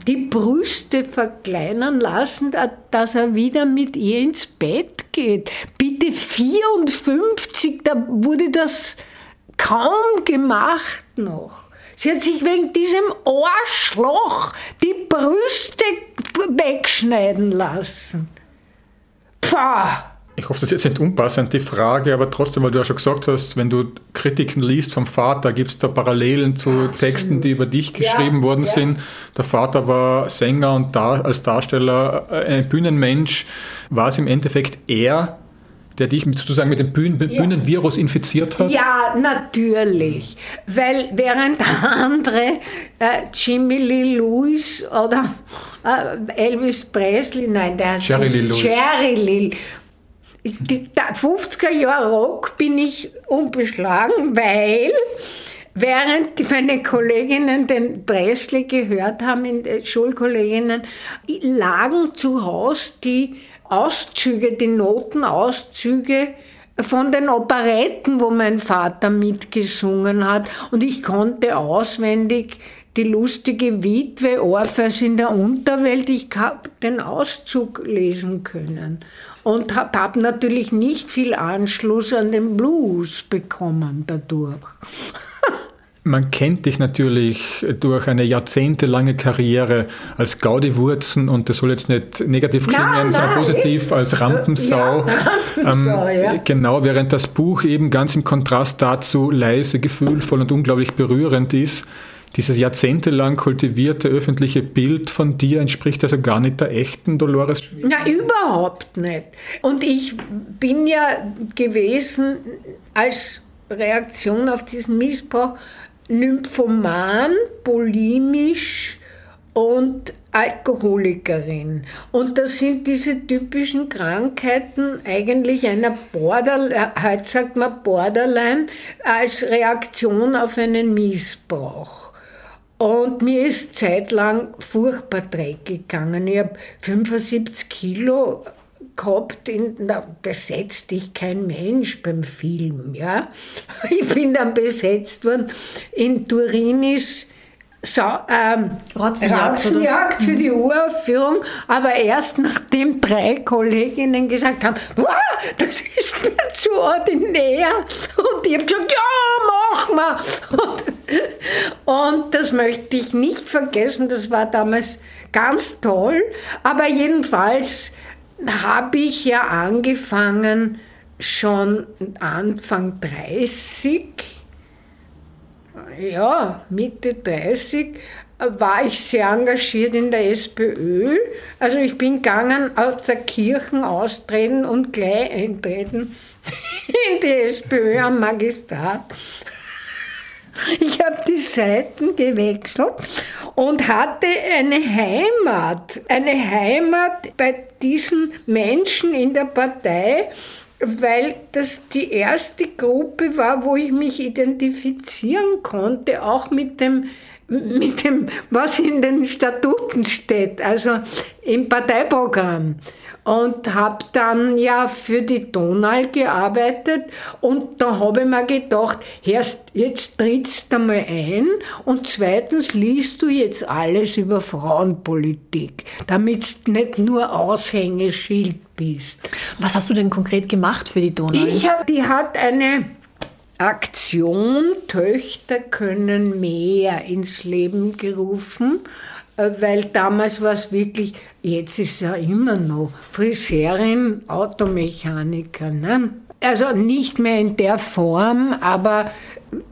die Brüste verkleinern lassen, dass er wieder mit ihr ins Bett geht. Bitte 54, da wurde das kaum gemacht noch. Sie hat sich wegen diesem Ohrschloch die Brüste wegschneiden lassen. Pfah! Ich hoffe, das ist jetzt nicht unpassend, die Frage, aber trotzdem, weil du ja schon gesagt hast, wenn du Kritiken liest vom Vater, gibt es da Parallelen zu Absolut. Texten, die über dich geschrieben ja, worden ja. sind. Der Vater war Sänger und da, als Darsteller äh, ein Bühnenmensch. War es im Endeffekt er, der dich sozusagen mit dem Bühnen, ja. Bühnenvirus infiziert hat? Ja, natürlich. Weil während andere äh, Jimmy Lee Lewis oder äh, Elvis Presley, nein, der Jerry Lee Lewis. Jerry Lee die 50er Jahre Rock bin ich unbeschlagen, weil während meine Kolleginnen den Presley gehört haben, in Schulkolleginnen, lagen zu Hause die Auszüge, die Notenauszüge von den Operetten, wo mein Vater mitgesungen hat. Und ich konnte auswendig die lustige Witwe Orpheus in der Unterwelt, ich habe den Auszug lesen können und habe hab natürlich nicht viel Anschluss an den Blues bekommen dadurch. Man kennt dich natürlich durch eine jahrzehntelange Karriere als Gaudi-Wurzen und das soll jetzt nicht negativ klingen, nein, sondern positiv als Rampensau. Ja, Rampensau ähm, ja. Genau, während das Buch eben ganz im Kontrast dazu leise, gefühlvoll und unglaublich berührend ist. Dieses jahrzehntelang kultivierte öffentliche Bild von dir entspricht also gar nicht der echten Dolores Schmidt? Na, überhaupt nicht. Und ich bin ja gewesen als Reaktion auf diesen Missbrauch Nymphoman, bulimisch und Alkoholikerin. Und das sind diese typischen Krankheiten eigentlich einer Borderline, heute sagt man Borderline, als Reaktion auf einen Missbrauch. Und mir ist zeitlang furchtbar dreck gegangen. Ich habe 75 Kilo gehabt, in, na, besetzt dich kein Mensch beim Film. Ja? Ich bin dann besetzt worden. In Turin ist Sa ähm, Ratzenjagd für die Uraufführung, aber erst nachdem drei Kolleginnen gesagt haben, wow, das ist mir zu ordinär. Und ich habe gesagt, ja, mach mal. Und, und das möchte ich nicht vergessen, das war damals ganz toll. Aber jedenfalls habe ich ja angefangen schon Anfang 30, ja, Mitte 30, war ich sehr engagiert in der SPÖ. Also ich bin gegangen aus der Kirche austreten und gleich eintreten in die SPÖ am Magistrat. Ich habe die Seiten gewechselt und hatte eine Heimat, eine Heimat bei diesen Menschen in der Partei, weil das die erste Gruppe war, wo ich mich identifizieren konnte, auch mit dem mit dem, was in den Statuten steht, also im Parteiprogramm und habe dann ja für die Donau gearbeitet und da habe ich mir gedacht, erst jetzt trittst du mal ein und zweitens liest du jetzt alles über Frauenpolitik, damit du nicht nur Aushängeschild bist. Was hast du denn konkret gemacht für die Donau? Ich hab, die hat eine Aktion Töchter können mehr ins Leben gerufen weil damals war es wirklich, jetzt ist ja immer noch, Friseurin, Automechaniker. Ne? Also nicht mehr in der Form, aber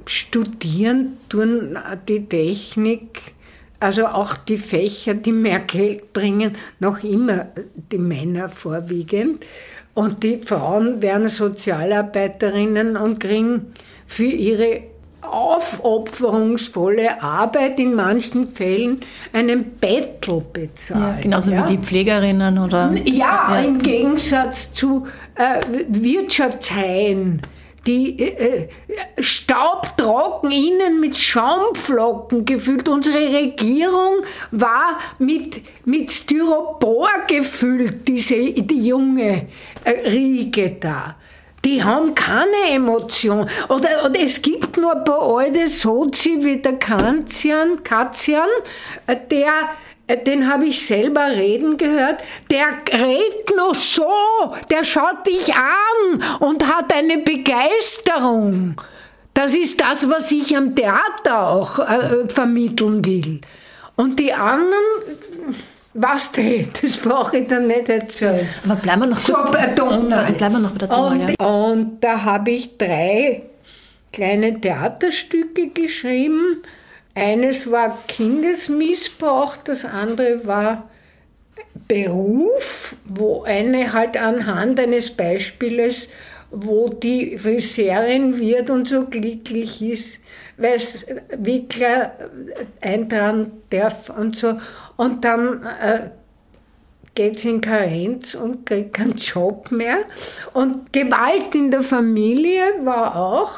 studieren tun die Technik, also auch die Fächer, die mehr Geld bringen, noch immer die Männer vorwiegend. Und die Frauen werden Sozialarbeiterinnen und kriegen für ihre aufopferungsvolle Arbeit in manchen Fällen einen Bettel bezahlt. Ja, genauso ja? wie die Pflegerinnen oder. Ja, ja. im Gegensatz zu äh, Wirtschaftshaien die äh, äh, staubtrocken innen mit Schaumflocken gefüllt. Unsere Regierung war mit, mit Styropor gefüllt, diese, die junge äh, Riege da die haben keine Emotion. Oder, oder es gibt nur ein paar alte Sozi wie der Kanzian, Katzian, der den habe ich selber reden gehört, der redet noch so, der schaut dich an und hat eine Begeisterung. Das ist das, was ich am Theater auch äh, vermitteln will. Und die anderen, was denn? Das brauche ich dann nicht erzählen. Aber bleiben wir noch so bei der Donau. Bleiben wir noch bei der Donau, und, ja. und da habe ich drei kleine Theaterstücke geschrieben. Eines war Kindesmissbrauch, das andere war Beruf, wo eine halt anhand eines Beispieles, wo die Friseurin wird und so glücklich ist, weil es Wickler eintragen darf und so. Und dann äh, geht in Karenz und kriegt keinen Job mehr. Und Gewalt in der Familie war auch,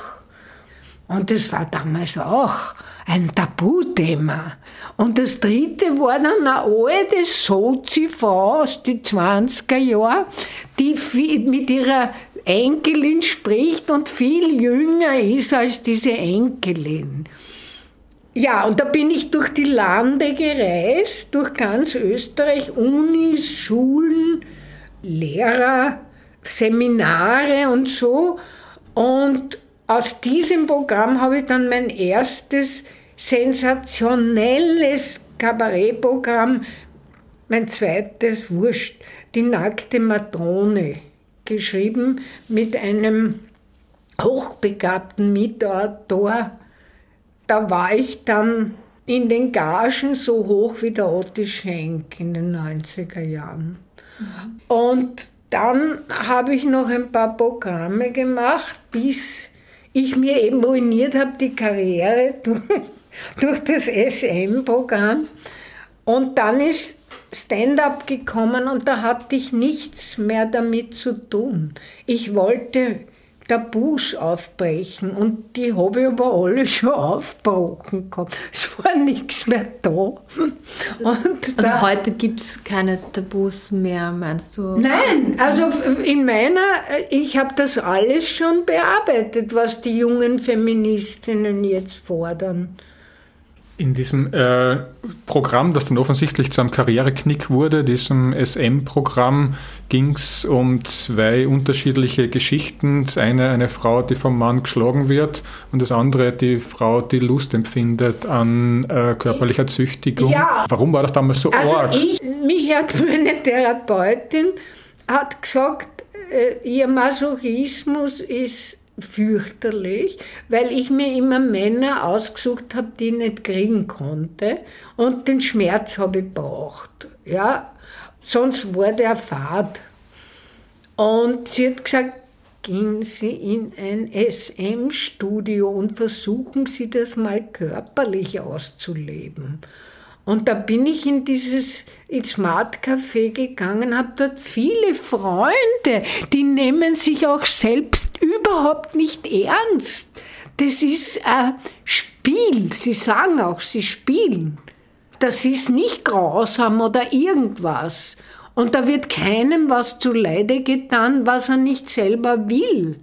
und das war damals auch ein Tabuthema. Und das dritte war dann eine alte Sozi-Frau aus den 20er Jahren, die mit ihrer Enkelin spricht und viel jünger ist als diese Enkelin. Ja, und da bin ich durch die Lande gereist, durch ganz Österreich, Unis, Schulen, Lehrer, Seminare und so. Und aus diesem Programm habe ich dann mein erstes sensationelles Kabarettprogramm, mein zweites Wurscht, die nackte Madone, geschrieben mit einem hochbegabten Mitautor. Da war ich dann in den Gagen so hoch wie der Otti Schenk in den 90er Jahren. Und dann habe ich noch ein paar Programme gemacht, bis ich mir eben ruiniert habe, die Karriere durch, durch das SM-Programm. Und dann ist Stand-up gekommen und da hatte ich nichts mehr damit zu tun. Ich wollte Tabus aufbrechen und die habe ich aber alle schon aufgebrochen gehabt. Es war nichts mehr da. Und also da, heute gibt es keine Tabus mehr, meinst du? Nein, also in meiner, ich habe das alles schon bearbeitet, was die jungen Feministinnen jetzt fordern. In diesem äh, Programm, das dann offensichtlich zu einem Karriereknick wurde, diesem SM-Programm, ging es um zwei unterschiedliche Geschichten. Das eine eine Frau, die vom Mann geschlagen wird und das andere die Frau, die Lust empfindet an äh, körperlicher Züchtigung. Ja. Warum war das damals so also arg? Ich, mich hat meine Therapeutin hat gesagt, äh, ihr Masochismus ist fürchterlich, weil ich mir immer Männer ausgesucht habe, die ich nicht kriegen konnte und den Schmerz habe ich braucht. Ja, sonst war der fad. Und sie hat gesagt, gehen Sie in ein SM-Studio und versuchen Sie das mal körperlich auszuleben. Und da bin ich in dieses Smart Café gegangen, habe dort viele Freunde, die nehmen sich auch selbst überhaupt nicht ernst. Das ist ein Spiel. Sie sagen auch, sie spielen. Das ist nicht grausam oder irgendwas. Und da wird keinem was zuleide getan, was er nicht selber will.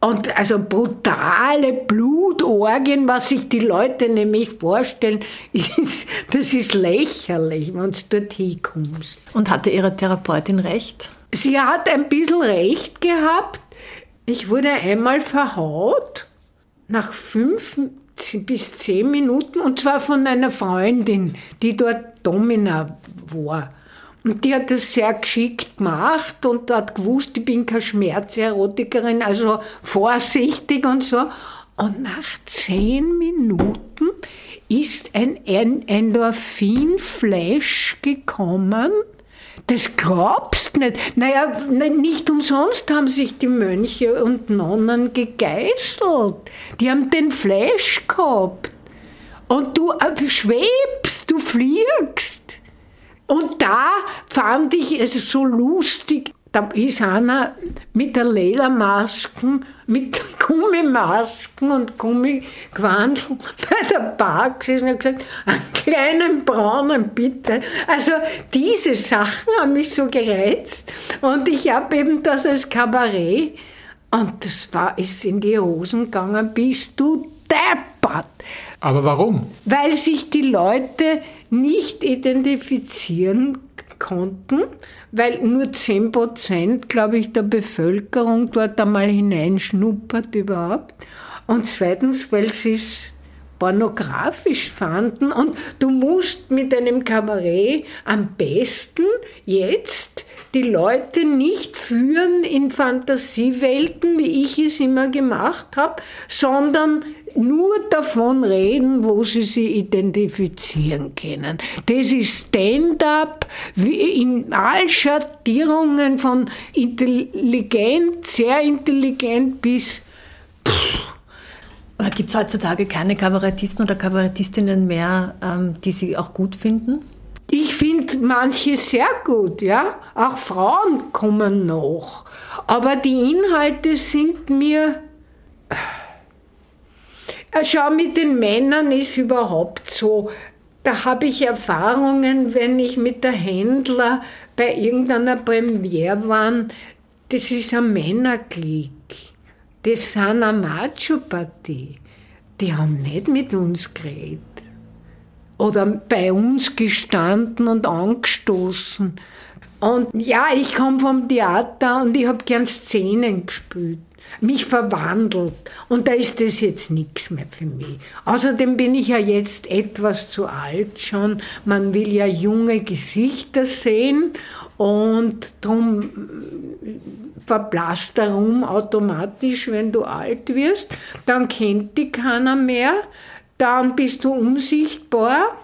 Und also brutale Blutorgien, was sich die Leute nämlich vorstellen, ist, das ist lächerlich, wenn du dort hinkommst. Und hatte Ihre Therapeutin recht? Sie hat ein bisschen recht gehabt. Ich wurde einmal verhaut nach fünf bis zehn Minuten und zwar von einer Freundin, die dort Domina war. Und die hat das sehr geschickt gemacht und hat gewusst, ich bin keine Schmerzerotikerin, also vorsichtig und so. Und nach zehn Minuten ist ein Endorphin-Flash gekommen. Das glaubst nicht. Naja, nicht umsonst haben sich die Mönche und Nonnen gegeißelt. Die haben den Flash gehabt. Und du äh, schwebst, du fliegst. Und da fand ich es so lustig. Da ist einer mit der Ledermasken, mit Gummimasken und Gummiquandel bei der Bar gesessen und gesagt, einen kleinen braunen bitte. Also diese Sachen haben mich so gereizt und ich habe eben das als Kabarett und das war, ist in die Hosen gegangen, bist du deppert. Aber warum? Weil sich die Leute nicht identifizieren konnten, weil nur 10 Prozent, glaube ich, der Bevölkerung dort einmal hineinschnuppert überhaupt. Und zweitens, weil sie es pornografisch fanden. Und du musst mit einem Kabarett am besten jetzt die Leute nicht führen in Fantasiewelten, wie ich es immer gemacht habe, sondern nur davon reden, wo sie sich identifizieren können. Das ist Stand-up in all Schattierungen von intelligent, sehr intelligent bis aber gibt es heutzutage keine Kabarettisten oder Kabarettistinnen mehr, ähm, die Sie auch gut finden? Ich finde manche sehr gut, ja. Auch Frauen kommen noch. Aber die Inhalte sind mir. Äh, schau, mit den Männern ist überhaupt so. Da habe ich Erfahrungen, wenn ich mit der Händler bei irgendeiner Premiere war. Das ist ein Männerklick. Das sind eine Macho-Partie. Die haben nicht mit uns geredet oder bei uns gestanden und angestoßen. Und ja, ich komme vom Theater und ich habe gern Szenen gespielt, mich verwandelt. Und da ist das jetzt nichts mehr für mich. Außerdem bin ich ja jetzt etwas zu alt schon. Man will ja junge Gesichter sehen und darum verblasst der Ruhm automatisch, wenn du alt wirst. Dann kennt dich keiner mehr dann bist du unsichtbar.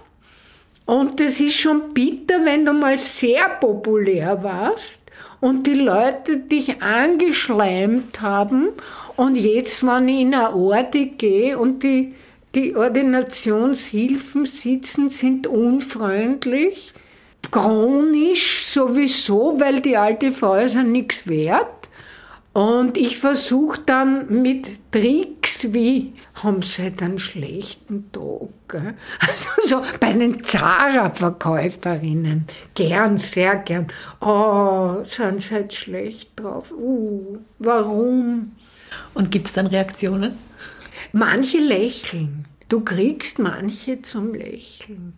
Und es ist schon bitter, wenn du mal sehr populär warst und die Leute dich angeschleimt haben und jetzt, wenn ich in eine Orte gehe und die, die Ordinationshilfen sitzen, sind unfreundlich, chronisch sowieso, weil die alte Frau ist ja nichts wert. Und ich versuche dann mit Tricks wie, haben Sie halt einen schlechten Tag? Gell? Also so bei den Zara-Verkäuferinnen, gern, sehr gern. Oh, sind Sie halt schlecht drauf? Uh, warum? Und gibt es dann Reaktionen? Manche lächeln. Du kriegst manche zum Lächeln.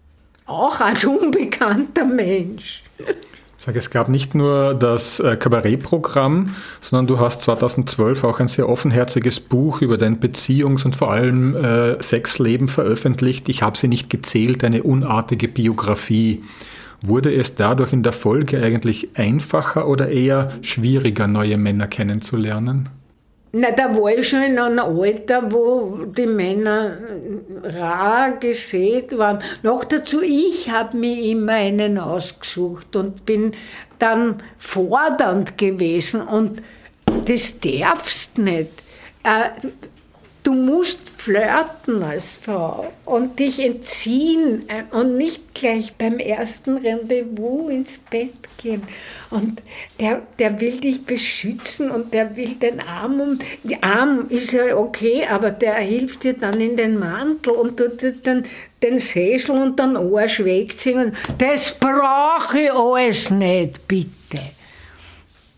Auch als unbekannter Mensch. Sag, es gab nicht nur das äh, Kabarettprogramm, sondern du hast 2012 auch ein sehr offenherziges Buch über dein Beziehungs- und vor allem äh, Sexleben veröffentlicht. Ich habe sie nicht gezählt, eine unartige Biografie. Wurde es dadurch in der Folge eigentlich einfacher oder eher schwieriger, neue Männer kennenzulernen? Na, da war ich schon in einem Alter, wo die Männer rar gesät waren. Noch dazu, ich habe mir immer einen ausgesucht und bin dann fordernd gewesen und das darfst nicht. Äh, Du musst flirten als Frau und dich entziehen äh, und nicht gleich beim ersten Rendezvous ins Bett gehen. Und der, der will dich beschützen und der will den Arm um. Die Arm ist ja okay, aber der hilft dir dann in den Mantel und tut dir dann den Sessel und dann Arsch wegziehen. Das brauche ich alles nicht, bitte.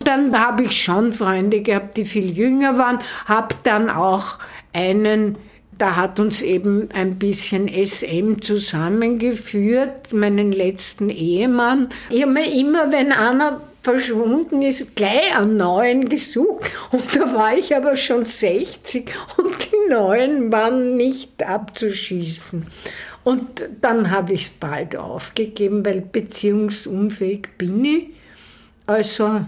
Dann habe ich schon Freunde gehabt, die viel jünger waren, habe dann auch einen, da hat uns eben ein bisschen SM zusammengeführt, meinen letzten Ehemann. Ich habe mir immer, wenn einer verschwunden ist, gleich einen neuen gesucht. Und da war ich aber schon 60 und die neuen waren nicht abzuschießen. Und dann habe ich es bald aufgegeben, weil beziehungsunfähig bin ich. Also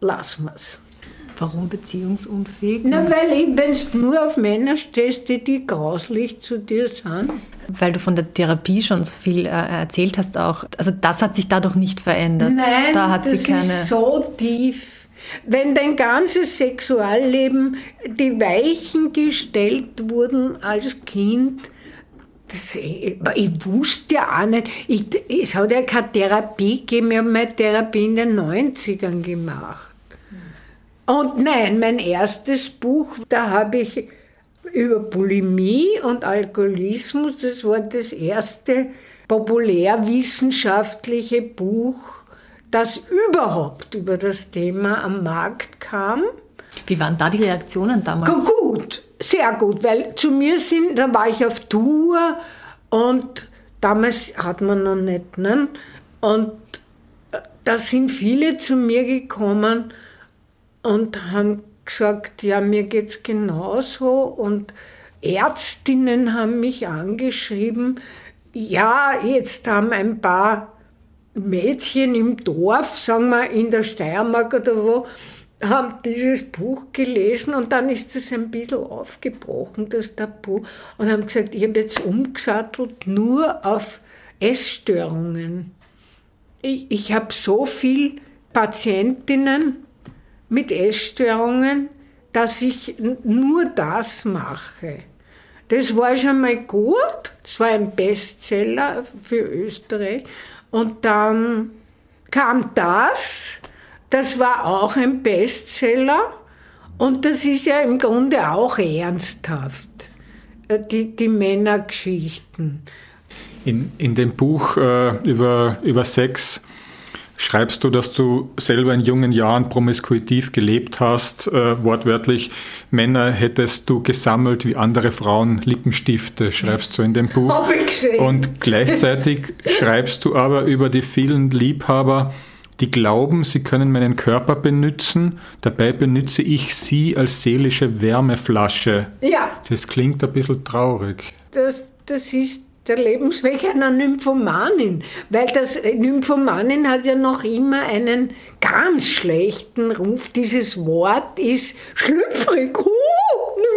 lassen wir es. Warum beziehungsunfähig? Na, weil wenn du nur auf Männer stehst, die, die grauslich zu dir sind. Weil du von der Therapie schon so viel äh, erzählt hast auch. Also das hat sich dadurch nicht verändert. Nein, da hat das keine ist so tief. Wenn dein ganzes Sexualleben die Weichen gestellt wurden als Kind, das, ich, ich, wusste ja auch nicht, ich, es hat ja keine Therapie gegeben, ich habe meine Therapie in den 90ern gemacht. Und nein, mein erstes Buch, da habe ich über Bulimie und Alkoholismus, das war das erste populärwissenschaftliche Buch, das überhaupt über das Thema am Markt kam. Wie waren da die Reaktionen damals? Gut, sehr gut, weil zu mir sind, da war ich auf Tour und damals hat man noch nicht, ne? Und da sind viele zu mir gekommen und haben gesagt, ja, mir geht es genauso. Und Ärztinnen haben mich angeschrieben, ja, jetzt haben ein paar Mädchen im Dorf, sagen wir in der Steiermark oder wo, haben dieses Buch gelesen und dann ist es ein bisschen aufgebrochen, das Tabu, und haben gesagt, ich habe jetzt umgesattelt nur auf Essstörungen. Ich, ich habe so viele Patientinnen, mit Essstörungen, dass ich nur das mache. Das war schon mal gut, das war ein Bestseller für Österreich. Und dann kam das, das war auch ein Bestseller und das ist ja im Grunde auch ernsthaft, äh, die, die Männergeschichten. In, in dem Buch äh, über, über Sex schreibst du, dass du selber in jungen Jahren promiskuitiv gelebt hast, äh, wortwörtlich. Männer hättest du gesammelt wie andere Frauen Lippenstifte, schreibst du in dem Buch. Hab ich gesehen. Und gleichzeitig schreibst du aber über die vielen Liebhaber, die glauben, sie können meinen Körper benutzen, dabei benütze ich sie als seelische Wärmeflasche. Ja. Das klingt ein bisschen traurig. Das, das ist der Lebensweg einer Nymphomanin, weil das Nymphomanin hat ja noch immer einen ganz schlechten Ruf. Dieses Wort ist schlüpfrig. Uh,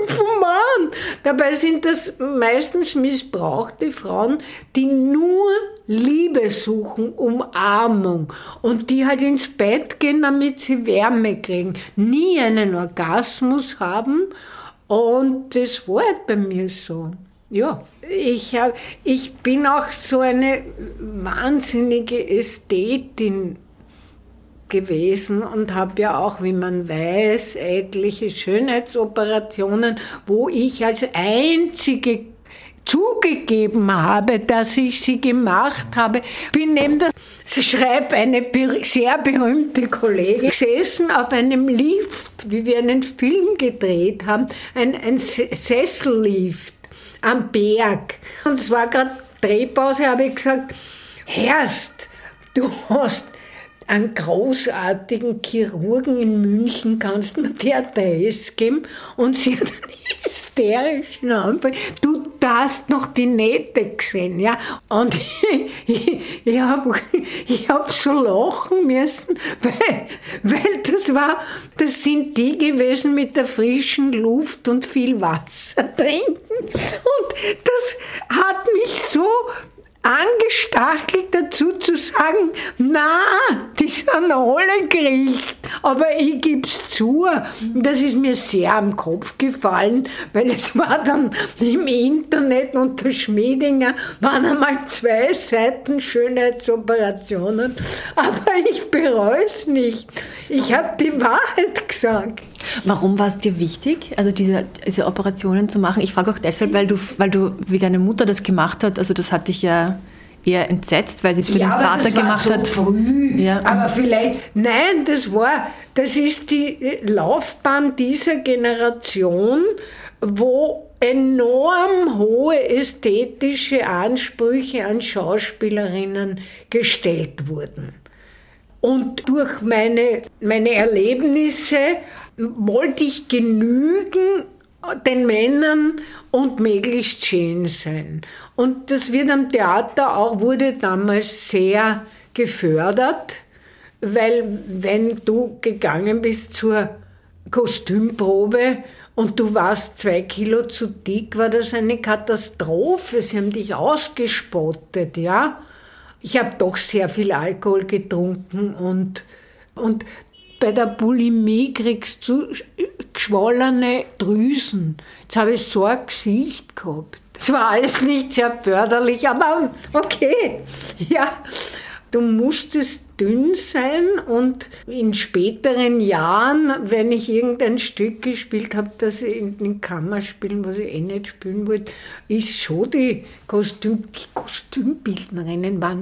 Nymphoman. Dabei sind das meistens missbrauchte Frauen, die nur Liebe suchen, Umarmung und die halt ins Bett gehen, damit sie Wärme kriegen, nie einen Orgasmus haben und das war halt bei mir so. Ja, ich, hab, ich bin auch so eine wahnsinnige Ästhetin gewesen und habe ja auch, wie man weiß, etliche Schönheitsoperationen, wo ich als einzige zugegeben habe, dass ich sie gemacht habe. Bin neben der, schreibt eine sehr berühmte Kollegin, gesessen auf einem Lift, wie wir einen Film gedreht haben, ein, ein Sessellift am Berg. Und es war gerade Drehpause, habe ich gesagt, Herst, du hast einen großartigen Chirurgen in München, kannst du mir Adresse geben? Und sie hat einen hysterischen Anfall. Du hast noch die Nähte gesehen, ja? Und ich, ich, ich habe ich hab so lachen müssen, weil, weil das war, das sind die gewesen mit der frischen Luft und viel Wasser trinken. Und das hat mich so angestachelt dazu zu sagen, na, die sind alle geriecht, aber ich gib's zu. Das ist mir sehr am Kopf gefallen, weil es war dann im Internet unter Schmiedinger waren einmal zwei Seiten Schönheitsoperationen, aber ich bereue es nicht. Ich habe die Wahrheit gesagt. Warum war es dir wichtig, also diese, diese Operationen zu machen? Ich frage auch deshalb, weil du, weil du, wie deine Mutter das gemacht hat, also das hat dich ja eher entsetzt, weil sie es für ja, den Vater das gemacht war hat. so Früh. Ja. Aber vielleicht, nein, das war, das ist die Laufbahn dieser Generation, wo enorm hohe ästhetische Ansprüche an Schauspielerinnen gestellt wurden. Und durch meine, meine Erlebnisse wollte ich genügen den Männern und möglichst schön sein. Und das wird am Theater auch, wurde damals sehr gefördert, weil wenn du gegangen bist zur Kostümprobe und du warst zwei Kilo zu dick, war das eine Katastrophe. Sie haben dich ausgespottet, ja. Ich habe doch sehr viel Alkohol getrunken und, und bei der Bulimie kriegst du geschwollene Drüsen. Jetzt habe ich so ein Gesicht gehabt. Es war alles nicht sehr förderlich, aber okay. Ja, du musstest dünn sein und in späteren Jahren, wenn ich irgendein Stück gespielt habe, das in den Kammerspielen, was ich eh nicht spielen wollte, ist schon die, Kostüm, die Kostümbildnerinnen waren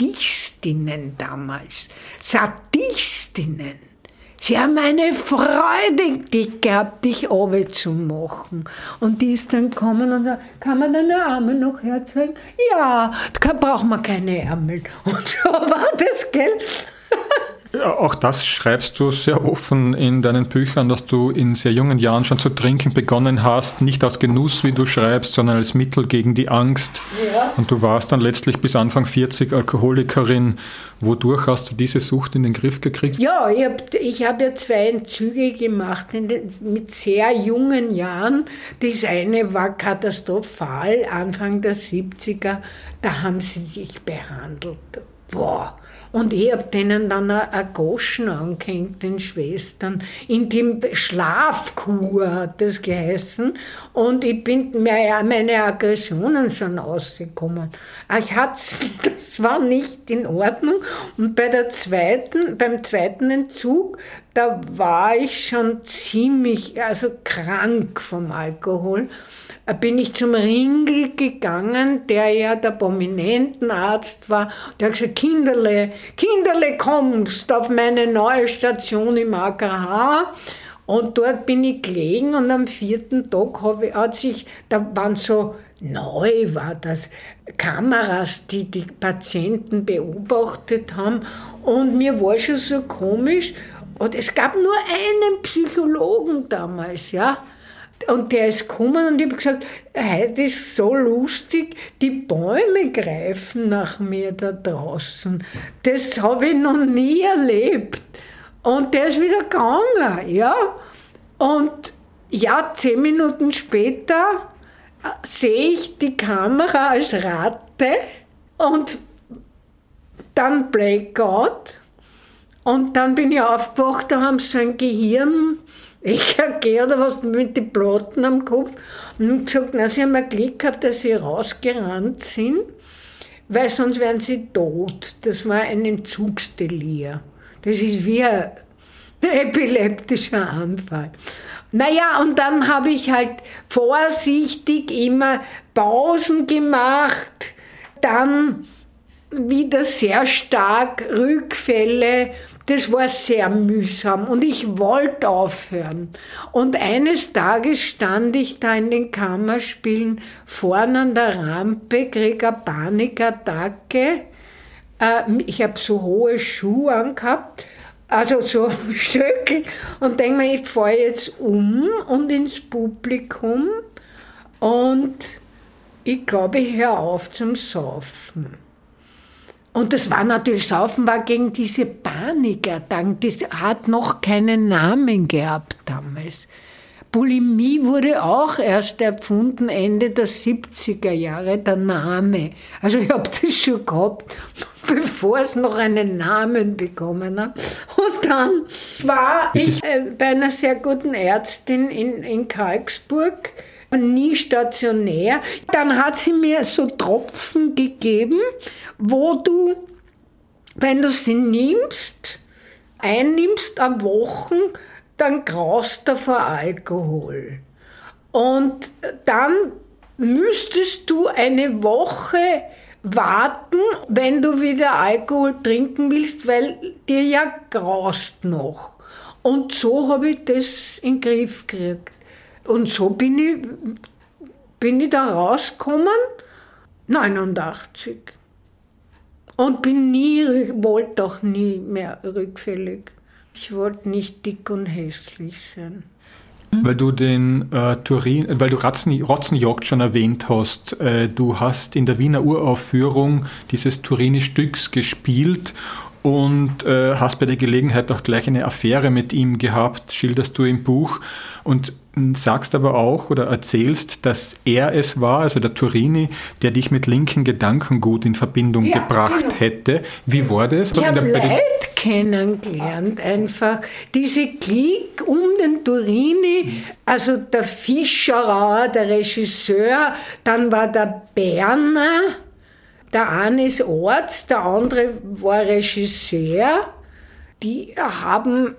Sadistinnen damals. Sadistinnen. Sie haben eine Freude gehabt, dich zu machen. Und die ist dann gekommen und da kann man deine Arme noch herzeigen? Ja, da braucht man keine Ärmel. Und so war das, gell? Auch das schreibst du sehr offen in deinen Büchern, dass du in sehr jungen Jahren schon zu trinken begonnen hast, nicht aus Genuss, wie du schreibst, sondern als Mittel gegen die Angst. Ja. Und du warst dann letztlich bis Anfang 40 Alkoholikerin. Wodurch hast du diese Sucht in den Griff gekriegt? Ja, ich habe ich hab ja zwei Entzüge gemacht den, mit sehr jungen Jahren. Das eine war katastrophal, Anfang der 70er, da haben sie dich behandelt Boah, und ich habe denen dann eine Goschen angehängt, den Schwestern. In dem Schlafkur hat das geheißen. Und ich bin, meine Aggressionen sind ausgekommen. Ich hat's, das war nicht in Ordnung. Und bei der zweiten, beim zweiten Entzug, da war ich schon ziemlich, also krank vom Alkohol bin ich zum Ringel gegangen, der ja der Prominentenarzt war. Der hat gesagt, Kinderle, Kinderle, kommst auf meine neue Station im AKH. Und dort bin ich gelegen und am vierten Tag habe, hat sich, da waren so neu war das, Kameras, die die Patienten beobachtet haben. Und mir war schon so komisch. Und es gab nur einen Psychologen damals, ja. Und der ist gekommen und ich habe gesagt, heute ist so lustig, die Bäume greifen nach mir da draußen. Das habe ich noch nie erlebt. Und der ist wieder gegangen, ja. Und ja, zehn Minuten später äh, sehe ich die Kamera als Ratte und dann Blackout. Und dann bin ich aufgewacht, da haben sie ein Gehirn ich gehe oder was mit den Platten am Kopf und gesagt, na, sie haben ein Glück gehabt, dass sie rausgerannt sind, weil sonst wären sie tot. Das war ein Entzugsdelir. Das ist wie ein epileptischer Anfall. Naja, und dann habe ich halt vorsichtig immer Pausen gemacht, dann wieder sehr stark Rückfälle das war sehr mühsam und ich wollte aufhören. Und eines Tages stand ich da in den Kammerspielen vorne an der Rampe, kriege eine Panikattacke. Äh, ich habe so hohe Schuhe angehabt, also so Stöckel, und denke mir, ich fahre jetzt um und ins Publikum und ich glaube, ich höre auf zum Saufen. Und das war natürlich, Saufen war gegen diese Panikattacken. Das hat noch keinen Namen gehabt damals. Bulimie wurde auch erst erfunden Ende der 70er Jahre, der Name. Also ich habe das schon gehabt, bevor es noch einen Namen bekommen hat. Und dann war ich äh, bei einer sehr guten Ärztin in, in Karlsburg, nie stationär. Dann hat sie mir so Tropfen gegeben, wo du, wenn du sie nimmst, einnimmst am Wochen, dann graust du vor Alkohol. Und dann müsstest du eine Woche warten, wenn du wieder Alkohol trinken willst, weil dir ja graust noch. Und so habe ich das in den Griff gekriegt. Und so bin ich, bin ich da rausgekommen, 89. Und bin nie, wollte auch nie mehr rückfällig. Ich wollte nicht dick und hässlich sein. Weil du den äh, Turin, weil du Rotzenjagd schon erwähnt hast, äh, du hast in der Wiener Uraufführung dieses Turini-Stücks gespielt und äh, hast bei der Gelegenheit auch gleich eine Affäre mit ihm gehabt, schilderst du im Buch. Und sagst aber auch oder erzählst, dass er es war, also der Turini, der dich mit linken Gedankengut in Verbindung ja, gebracht genau. hätte. Wie war das? Ich habe Leute kennengelernt einfach. Diese Klick um den Turini, also der Fischerer, der Regisseur, dann war der Berner, der eine ist Arzt, der andere war Regisseur. Die haben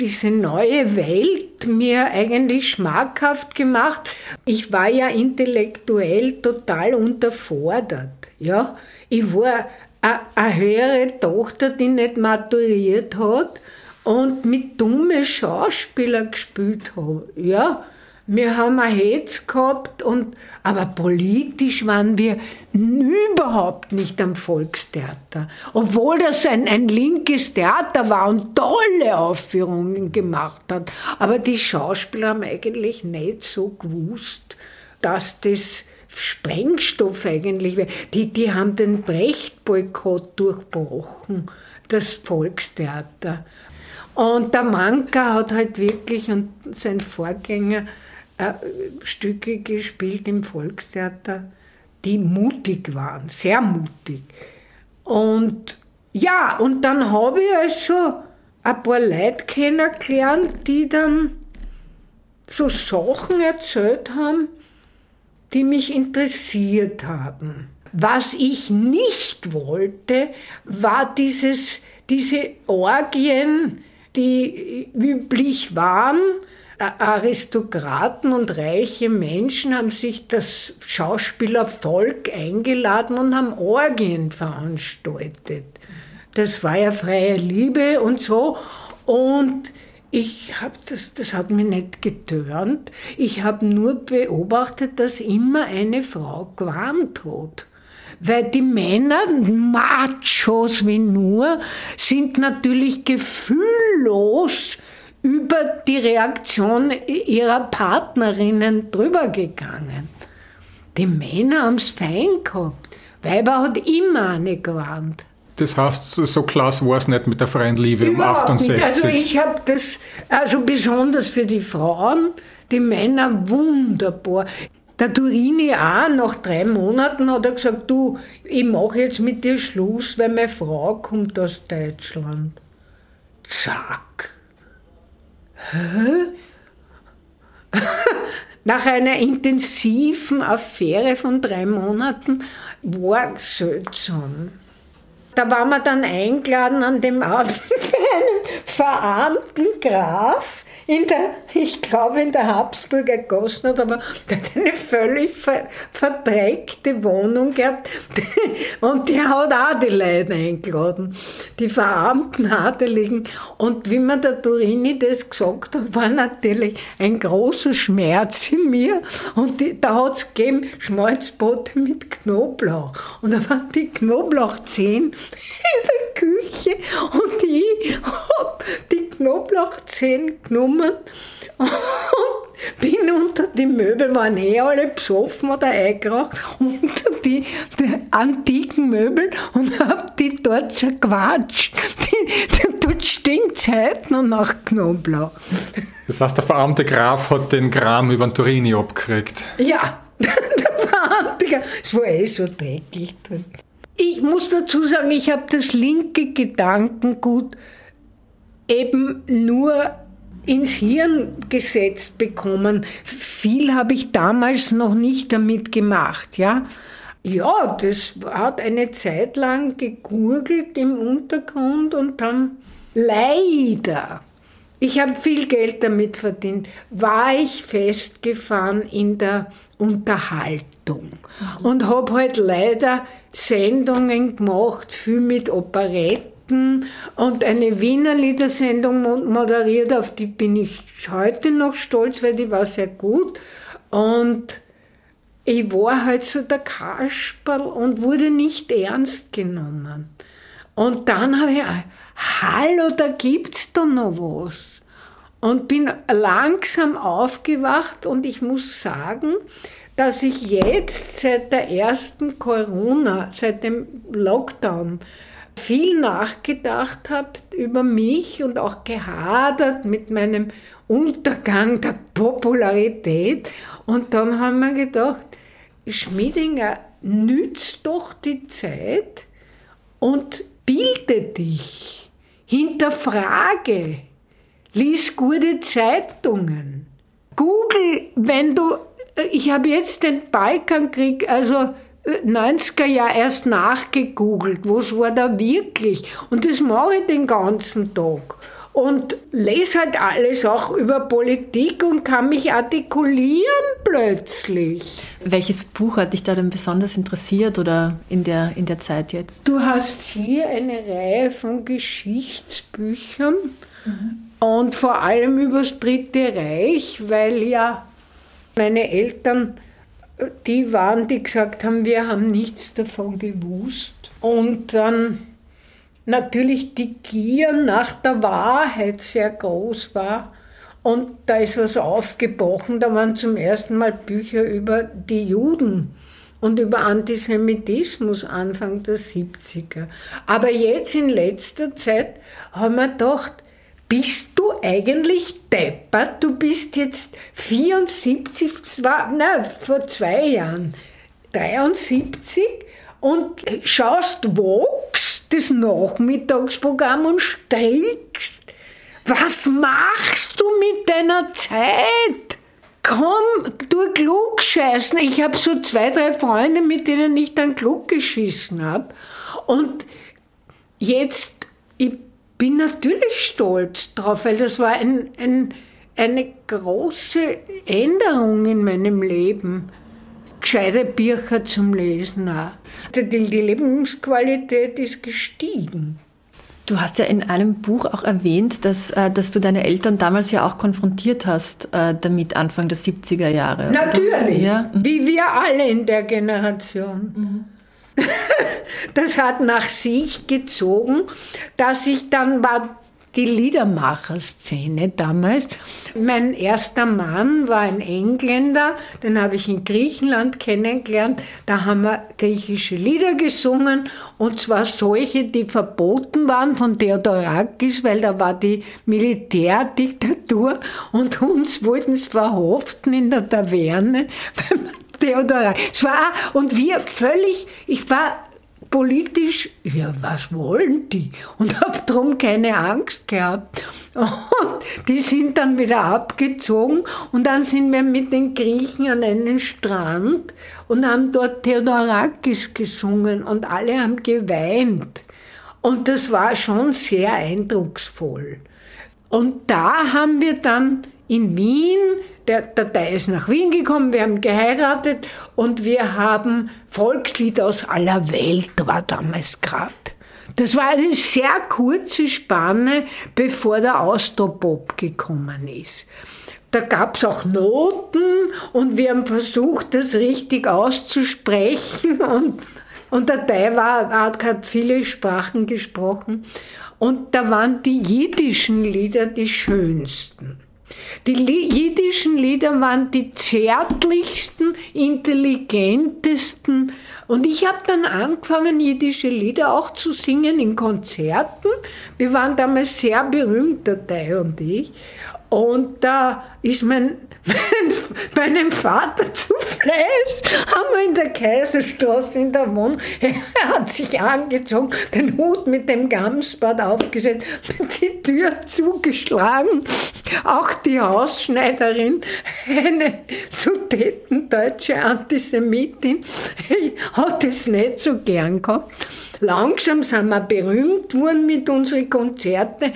diese neue Welt mir eigentlich schmackhaft gemacht. Ich war ja intellektuell total unterfordert. Ja? Ich war eine höhere Tochter, die nicht maturiert hat und mit dummen Schauspielern gespielt hat. Ja? Wir haben ein Hetz gehabt, und, aber politisch waren wir überhaupt nicht am Volkstheater. Obwohl das ein, ein linkes Theater war und tolle Aufführungen gemacht hat. Aber die Schauspieler haben eigentlich nicht so gewusst, dass das Sprengstoff eigentlich wäre. Die, die haben den Brecht-Boykott durchbrochen, das Volkstheater. Und der Manka hat halt wirklich und sein Vorgänger äh, Stücke gespielt im Volkstheater, die mutig waren, sehr mutig. Und ja, und dann habe ich also ein paar Leute kennengelernt, die dann so Sachen erzählt haben, die mich interessiert haben. Was ich nicht wollte, war dieses, diese Orgien, die üblich waren. Aristokraten und reiche Menschen haben sich das Schauspielervolk eingeladen und haben Orgien veranstaltet. Das war ja freie Liebe und so. Und ich habe das, das hat mich nicht getörnt. Ich habe nur beobachtet, dass immer eine Frau gewarnt hat. Weil die Männer, Machos wie nur, sind natürlich gefühllos über die Reaktion ihrer Partnerinnen drüber gegangen. Die Männer haben es fein gehabt. Weiber hat immer eine gewarnt. Das heißt, so klasse war es nicht mit der freien Liebe Überhaupt um 68. Nicht. Also ich habe das, also besonders für die Frauen, die Männer wunderbar. Der Turini auch, nach drei Monaten hat er gesagt, du, ich mache jetzt mit dir Schluss, weil meine Frau kommt aus Deutschland. Zack. Nach einer intensiven Affäre von drei Monaten war seltsam. Da waren wir dann eingeladen an dem Abend bei einem verarmten Graf, in der, ich glaube in der Habsburger Gossen, aber der hat eine völlig ver, verdreckte Wohnung gehabt. Und die hat auch die Leute eingeladen, die verarmten Adeligen. Und wie mir der Turini das gesagt hat, war natürlich ein großer Schmerz in mir. Und die, da hat es gegeben Schmalzbote mit Knoblauch. Und da waren die Knoblauchzehen in der Küche. Und ich habe die Knoblauchzehen genommen und bin unter die Möbel, waren eh alle besoffen oder eingeraucht, unter die, die antiken Möbel und hab die dort zerquatscht. Die, die, dort stinkt heute noch nach Knoblauch. Das heißt, der verarmte Graf hat den Kram über den Turini abgekriegt. Ja, der verarmte Graf. Es war eh so dreckig drin. Ich muss dazu sagen, ich habe das linke Gedankengut eben nur ins Hirn gesetzt bekommen. Viel habe ich damals noch nicht damit gemacht, ja. Ja, das hat eine Zeit lang gegurgelt im Untergrund und dann leider, ich habe viel Geld damit verdient, war ich festgefahren in der Unterhaltung und habe halt leider Sendungen gemacht, viel mit Operetten Geschichten und eine Wiener Liedersendung moderiert, auf die bin ich heute noch stolz, weil die war sehr gut. Und ich war halt so der Kasperl und wurde nicht ernst genommen. Und dann habe ich, hallo, da gibt's da noch was. Und bin langsam aufgewacht und ich muss sagen, dass ich jetzt seit der ersten Corona, seit dem Lockdown, viel nachgedacht habe über mich und auch gehadert mit meinem Untergang der Popularität. Und dann haben wir gedacht, Schmiedinger, nützt doch die Zeit und bilde dich, hinterfrage, lies gute Zeitungen. Google, wenn du, ich habe jetzt den Balkankrieg, also 90er Jahr erst nachgegoogelt, was war da wirklich. Und das mache ich den ganzen Tag. Und lese halt alles auch über Politik und kann mich artikulieren plötzlich. Welches Buch hat dich da denn besonders interessiert oder in der, in der Zeit jetzt? Du hast hier eine Reihe von Geschichtsbüchern mhm. und vor allem über das Dritte Reich, weil ja meine Eltern die waren, die gesagt haben, wir haben nichts davon gewusst. Und dann natürlich die Gier nach der Wahrheit sehr groß war. Und da ist was aufgebrochen, da waren zum ersten Mal Bücher über die Juden und über Antisemitismus Anfang der 70er. Aber jetzt in letzter Zeit haben wir gedacht, bist du eigentlich deppert? Du bist jetzt 74, zwar, na, vor zwei Jahren, 73 und schaust Vox, das Nachmittagsprogramm und steigst. Was machst du mit deiner Zeit? Komm, du Klugscheißen. Ich habe so zwei, drei Freunde, mit denen ich dann klug geschissen habe. Und jetzt, bin natürlich stolz drauf, weil das war ein, ein, eine große Änderung in meinem Leben. Gescheite Bücher zum Lesen auch. Die, die Lebensqualität ist gestiegen. Du hast ja in einem Buch auch erwähnt, dass, äh, dass du deine Eltern damals ja auch konfrontiert hast äh, damit Anfang der 70er Jahre. Natürlich, ja? Mhm. wie wir alle in der Generation. Mhm. Das hat nach sich gezogen, dass ich dann war die Liedermacherszene damals. Mein erster Mann war ein Engländer, den habe ich in Griechenland kennengelernt. Da haben wir griechische Lieder gesungen und zwar solche, die verboten waren von Theodorakis, weil da war die Militärdiktatur und uns wollten es verhaften in der Taverne. Theodorakis. und wir völlig, ich war politisch, ja, was wollen die? Und habe drum keine Angst gehabt. Und die sind dann wieder abgezogen und dann sind wir mit den Griechen an einen Strand und haben dort Theodorakis gesungen und alle haben geweint. Und das war schon sehr eindrucksvoll. Und da haben wir dann in Wien der, Teil ist nach Wien gekommen, wir haben geheiratet und wir haben Volkslied aus aller Welt, war damals gerade. Das war eine sehr kurze Spanne, bevor der Austropop gekommen ist. Da gab es auch Noten und wir haben versucht, das richtig auszusprechen. Und, und der Teil war, hat viele Sprachen gesprochen. Und da waren die jiddischen Lieder die schönsten. Die jiddischen Lieder waren die zärtlichsten, intelligentesten. Und ich habe dann angefangen, jiddische Lieder auch zu singen in Konzerten. Wir waren damals sehr berühmt, der Teil und ich. Und da ist mein, meinem Vater zu Fleisch haben wir in der Kaiserstraße in der Wohnung. Er hat sich angezogen, den Hut mit dem Gamsbad aufgesetzt, die Tür zugeschlagen. Auch die Hausschneiderin, eine sudetendeutsche Antisemitin, hat es nicht so gern gehabt. Langsam sind wir berühmt worden mit unseren Konzerten.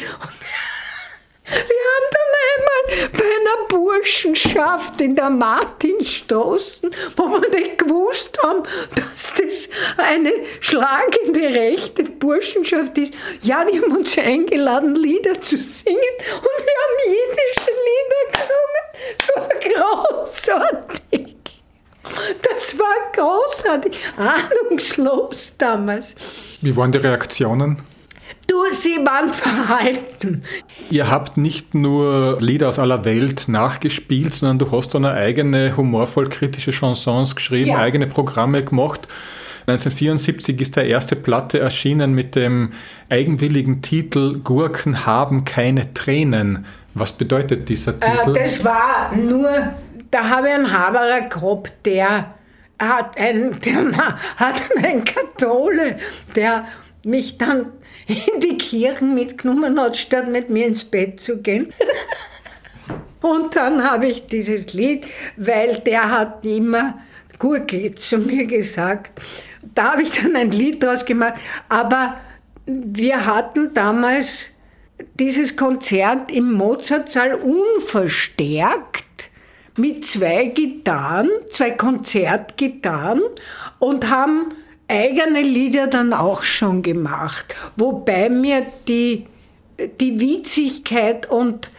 Wir haben dann einmal bei einer Burschenschaft in der Martinstraße, wo wir nicht gewusst haben, dass das eine schlagende rechte Burschenschaft ist. Ja, die haben uns eingeladen, Lieder zu singen und wir haben jiddische Lieder gesungen. So großartig. Das war großartig, ahnungslos damals. Wie waren die Reaktionen? Du, sie waren verhalten. Ihr habt nicht nur Lieder aus aller Welt nachgespielt, sondern du hast dann eigene humorvoll kritische Chansons geschrieben, ja. eigene Programme gemacht. 1974 ist der erste Platte erschienen mit dem eigenwilligen Titel Gurken haben keine Tränen. Was bedeutet dieser äh, Titel? Äh, das war nur, da habe ich einen Haberer gehabt, der hat ein, der hat einen Kathole, der mich dann in die Kirchen mitgenommen hat, statt mit mir ins Bett zu gehen. Und dann habe ich dieses Lied, weil der hat immer Gurke zu mir gesagt. Da habe ich dann ein Lied draus gemacht. Aber wir hatten damals dieses Konzert im Mozartsaal unverstärkt mit zwei Gitarren, zwei Konzertgitarren und haben eigene Lieder dann auch schon gemacht, wobei mir die, die Witzigkeit und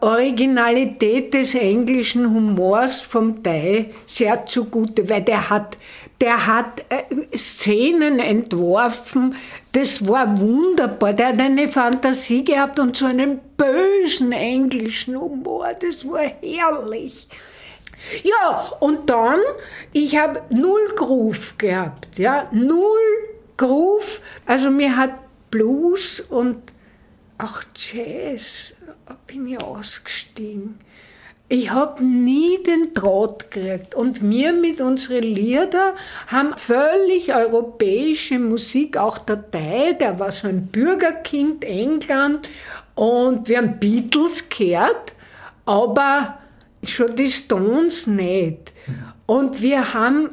Originalität des englischen Humors vom Dai sehr zugute, weil der hat, der hat äh, Szenen entworfen, das war wunderbar. Der hat eine Fantasie gehabt und so einen bösen englischen Humor, das war herrlich. Ja, und dann, ich habe null Groove gehabt, ja, null Groove. Also mir hat Blues und auch Jazz bin ich ausgestiegen. Ich habe nie den Draht gekriegt. Und wir mit unseren Lieder haben völlig europäische Musik, auch der Teil, der war so ein Bürgerkind England. Und wir haben Beatles gehört, aber schon die Stones nicht. Und wir haben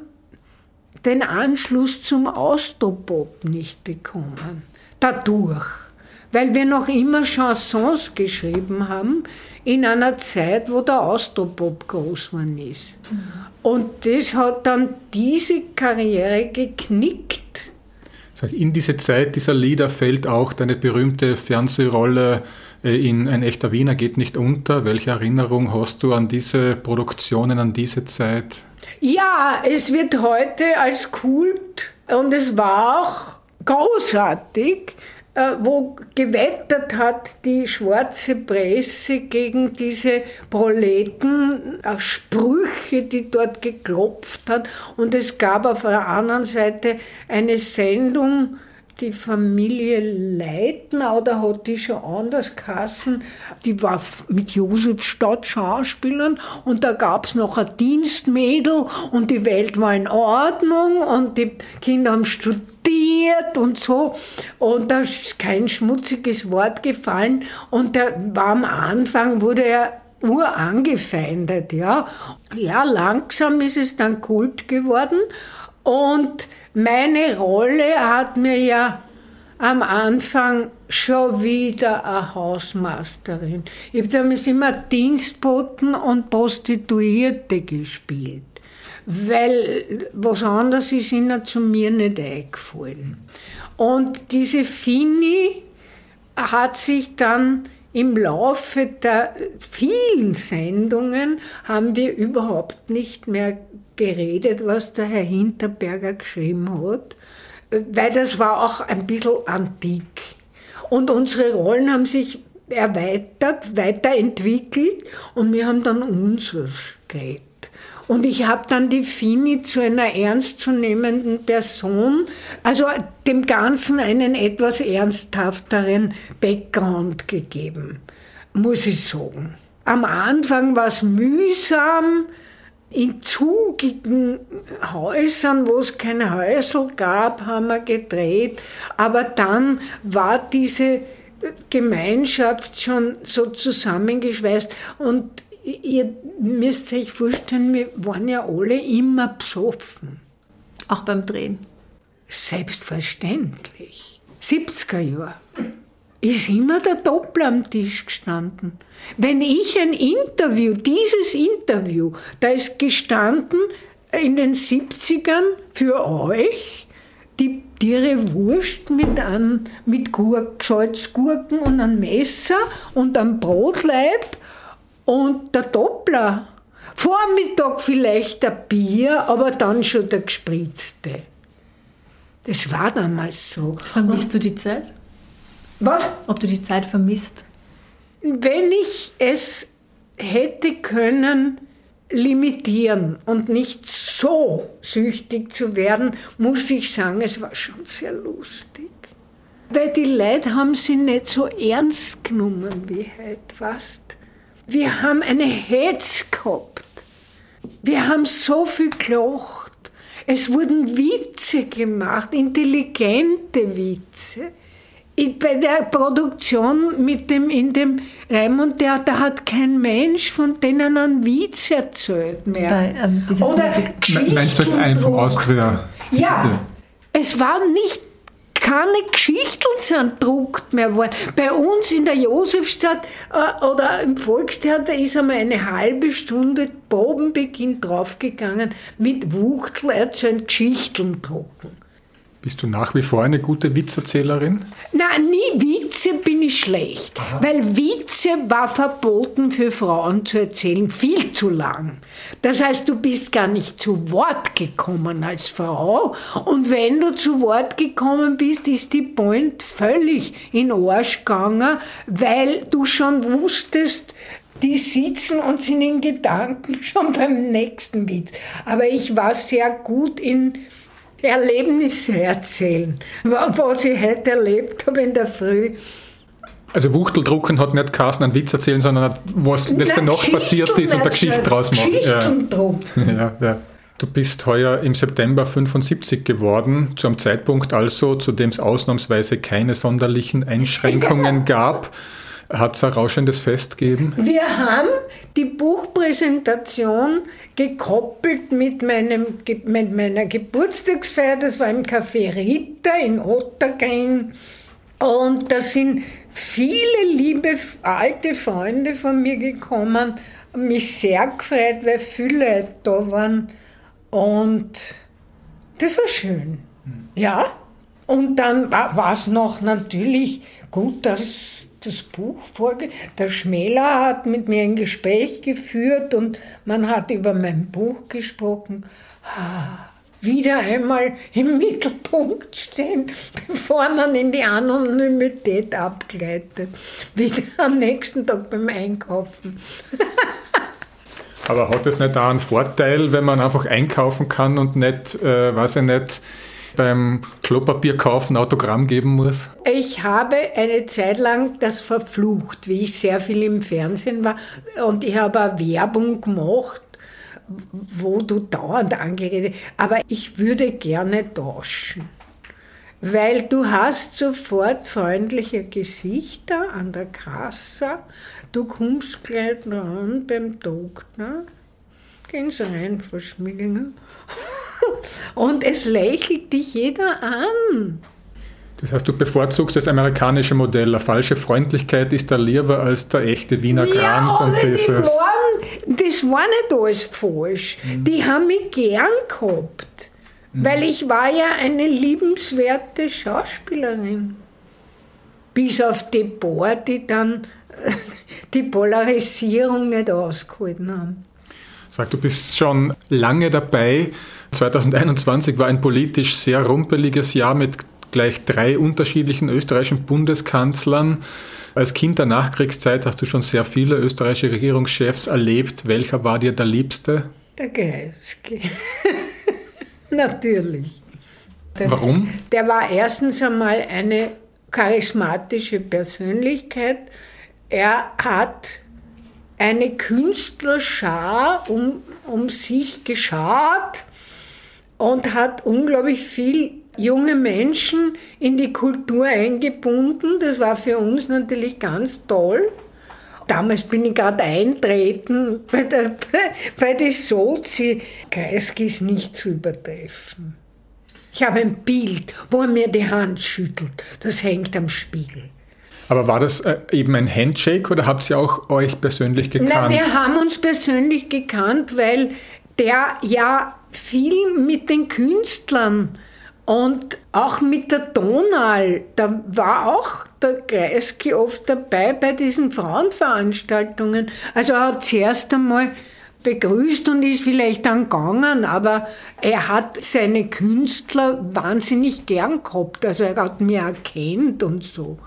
den Anschluss zum Austropop nicht bekommen. Dadurch. Weil wir noch immer Chansons geschrieben haben, in einer Zeit, wo der Austropop groß geworden ist. Und das hat dann diese Karriere geknickt. In diese Zeit dieser Lieder fällt auch deine berühmte Fernsehrolle in Ein echter Wiener geht nicht unter. Welche Erinnerung hast du an diese Produktionen, an diese Zeit? Ja, es wird heute als Kult und es war auch großartig, äh, wo gewettert hat die schwarze Presse gegen diese Proleten, äh, Sprüche, die dort geklopft hat. Und es gab auf der anderen Seite eine Sendung, die Familie Leitner, oder hat die schon anders geheißen, die war mit Josefstadt Schauspielern und da gab es noch ein Dienstmädel und die Welt war in Ordnung und die Kinder haben studiert studiert und so. Und da ist kein schmutziges Wort gefallen. Und der war am Anfang, wurde er urangefeindet, ja. Ja, langsam ist es dann Kult geworden. Und meine Rolle hat mir ja am Anfang schon wieder eine Hausmeisterin. Ich habe damals immer Dienstboten und Prostituierte gespielt weil was anderes ist ihnen zu mir nicht eingefallen. Und diese Fini hat sich dann im Laufe der vielen Sendungen haben wir überhaupt nicht mehr geredet, was der Herr Hinterberger geschrieben hat, weil das war auch ein bisschen antik. Und unsere Rollen haben sich erweitert, weiterentwickelt und wir haben dann unseres geredet. Und ich habe dann die Fini zu einer ernstzunehmenden Person, also dem Ganzen einen etwas ernsthafteren Background gegeben, muss ich sagen. Am Anfang war es mühsam, in zugigen Häusern, wo es keine Häusel gab, haben wir gedreht. Aber dann war diese Gemeinschaft schon so zusammengeschweißt und ihr müsst euch vorstellen, wir waren ja alle immer besoffen. Auch beim Drehen? Selbstverständlich. 70er Jahre ist immer der Doppler am Tisch gestanden. Wenn ich ein Interview, dieses Interview, da ist gestanden in den 70ern für euch die Tiere Wurst mit, an, mit Gurk, Salzgurken und einem Messer und einem Brotleib und der Doppler. Vormittag vielleicht ein Bier, aber dann schon der gespritzte. Das war damals so. Vermisst du die Zeit? Was? Ob du die Zeit vermisst? Wenn ich es hätte können limitieren und nicht so süchtig zu werden, muss ich sagen, es war schon sehr lustig. Weil die Leute haben sie nicht so ernst genommen wie heute, weißt wir haben eine Hetz gehabt. Wir haben so viel gelacht. Es wurden Witze gemacht, intelligente Witze. Bei der Produktion mit dem, in dem Raimund Theater hat kein Mensch von denen einen Witz erzählt mehr. Bei, ähm, Oder Geschichten. Meinst du das ein von Austria? Ja, es war nicht keine Geschichten sind druckt mehr worden. Bei uns in der Josefstadt äh, oder im Volkstheater ist einmal eine halbe Stunde Probenbeginn draufgegangen mit Wuchtel erzählen, Geschichten drucken. Bist du nach wie vor eine gute Witzerzählerin? Nein, nie Witze bin ich schlecht. Aha. Weil Witze war verboten für Frauen zu erzählen, viel zu lang. Das heißt, du bist gar nicht zu Wort gekommen als Frau. Und wenn du zu Wort gekommen bist, ist die Point völlig in Arsch gegangen, weil du schon wusstest, die sitzen und sind in Gedanken schon beim nächsten Witz. Aber ich war sehr gut in Erlebnisse erzählen. Was ich heute erlebt habe in der Früh. Also Wuchteldrucken hat nicht Carsten einen Witz erzählen, sondern was letzte Nacht passiert ist und eine Geschichte draus machen. Ja. ja, ja. Du bist heuer im September 75 geworden, zu einem Zeitpunkt also, zu dem es ausnahmsweise keine sonderlichen Einschränkungen gab. Hat es ein rauschendes Fest gegeben? Wir haben die Buchpräsentation gekoppelt mit, meinem, mit meiner Geburtstagsfeier. Das war im Café Ritter in Ottergring. Und da sind viele liebe alte Freunde von mir gekommen. Mich sehr gefreut, weil viele Leute da waren. Und das war schön. Ja. Und dann war es noch natürlich gut, dass das Buch vorge. Der Schmäler hat mit mir ein Gespräch geführt und man hat über mein Buch gesprochen. Wieder einmal im Mittelpunkt stehen, bevor man in die Anonymität abgleitet. Wieder am nächsten Tag beim Einkaufen. Aber hat es nicht auch einen Vorteil, wenn man einfach einkaufen kann und nicht, äh, weiß ich nicht, beim Klopapier kaufen Autogramm geben muss? Ich habe eine Zeit lang das verflucht, wie ich sehr viel im Fernsehen war. Und ich habe eine Werbung gemacht, wo du dauernd angeredet Aber ich würde gerne tauschen. Weil du hast sofort freundliche Gesichter an der Kasse. Du kommst gleich dran beim Doktor. Gehen Sie rein, Frau Schmiedinger. Und es lächelt dich jeder an. Das heißt, du bevorzugst das amerikanische Modell. Eine falsche Freundlichkeit ist da lieber als der echte Wiener ja, und dieses. Waren, das war nicht alles falsch. Mhm. Die haben mich gern gehabt. Mhm. Weil ich war ja eine liebenswerte Schauspielerin. Bis auf die paar, die dann die Polarisierung nicht ausgehalten haben. Sag, du bist schon lange dabei. 2021 war ein politisch sehr rumpeliges Jahr mit gleich drei unterschiedlichen österreichischen Bundeskanzlern. Als Kind der Nachkriegszeit hast du schon sehr viele österreichische Regierungschefs erlebt. Welcher war dir der liebste? Der Kreisky. Natürlich. Der, Warum? Der war erstens einmal eine charismatische Persönlichkeit. Er hat eine Künstlerschar um, um sich geschart und hat unglaublich viel junge Menschen in die Kultur eingebunden. Das war für uns natürlich ganz toll. Damals bin ich gerade eintreten bei der, bei, bei der Sozi. Kreisky ist nicht zu übertreffen. Ich habe ein Bild, wo er mir die Hand schüttelt. Das hängt am Spiegel. Aber war das äh, eben ein Handshake oder habt ihr auch euch persönlich gekannt? Na, wir haben uns persönlich gekannt, weil der ja viel mit den Künstlern und auch mit der Donal, da war auch der Kreisky oft dabei bei diesen Frauenveranstaltungen. Also er hat zuerst einmal begrüßt und ist vielleicht dann gegangen, aber er hat seine Künstler wahnsinnig gern gehabt. Also er hat mich erkennt und so.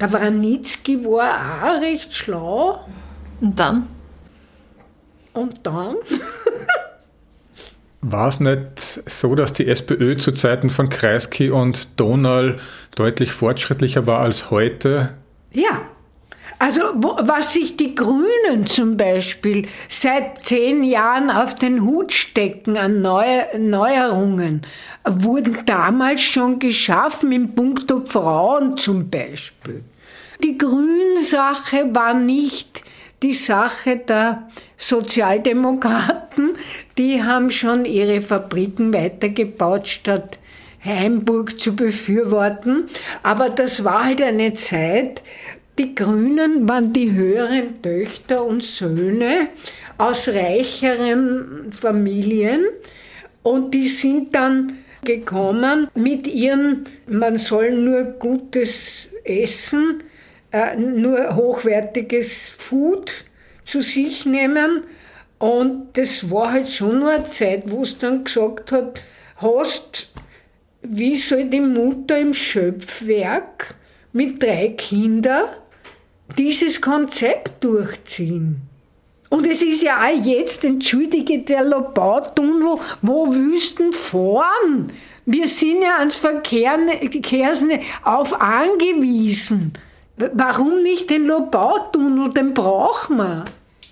Der Wranitzky war auch recht schlau. Und dann? Und dann? War es nicht so, dass die SPÖ zu Zeiten von Kreisky und Donal deutlich fortschrittlicher war als heute? Ja. Also was sich die Grünen zum Beispiel seit zehn Jahren auf den Hut stecken an Neu Neuerungen, wurden damals schon geschaffen im Punkto Frauen zum Beispiel. Die Grünsache war nicht die Sache der Sozialdemokraten, die haben schon ihre Fabriken weitergebaut, statt Heimburg zu befürworten. Aber das war halt eine Zeit, die Grünen waren die höheren Töchter und Söhne aus reicheren Familien und die sind dann gekommen mit ihren, man soll nur gutes Essen, äh, nur hochwertiges Food zu sich nehmen. Und das war halt schon nur eine Zeit, wo es dann gesagt hat, hast, wie soll die Mutter im Schöpfwerk mit drei Kindern dieses Konzept durchziehen? Und es ist ja auch jetzt, entschuldige, der Lobautunnel, wo Wüsten fahren. Wir sind ja ans Verkehrsnetz auf angewiesen. Warum nicht den Lobautunnel? Den brauchen wir.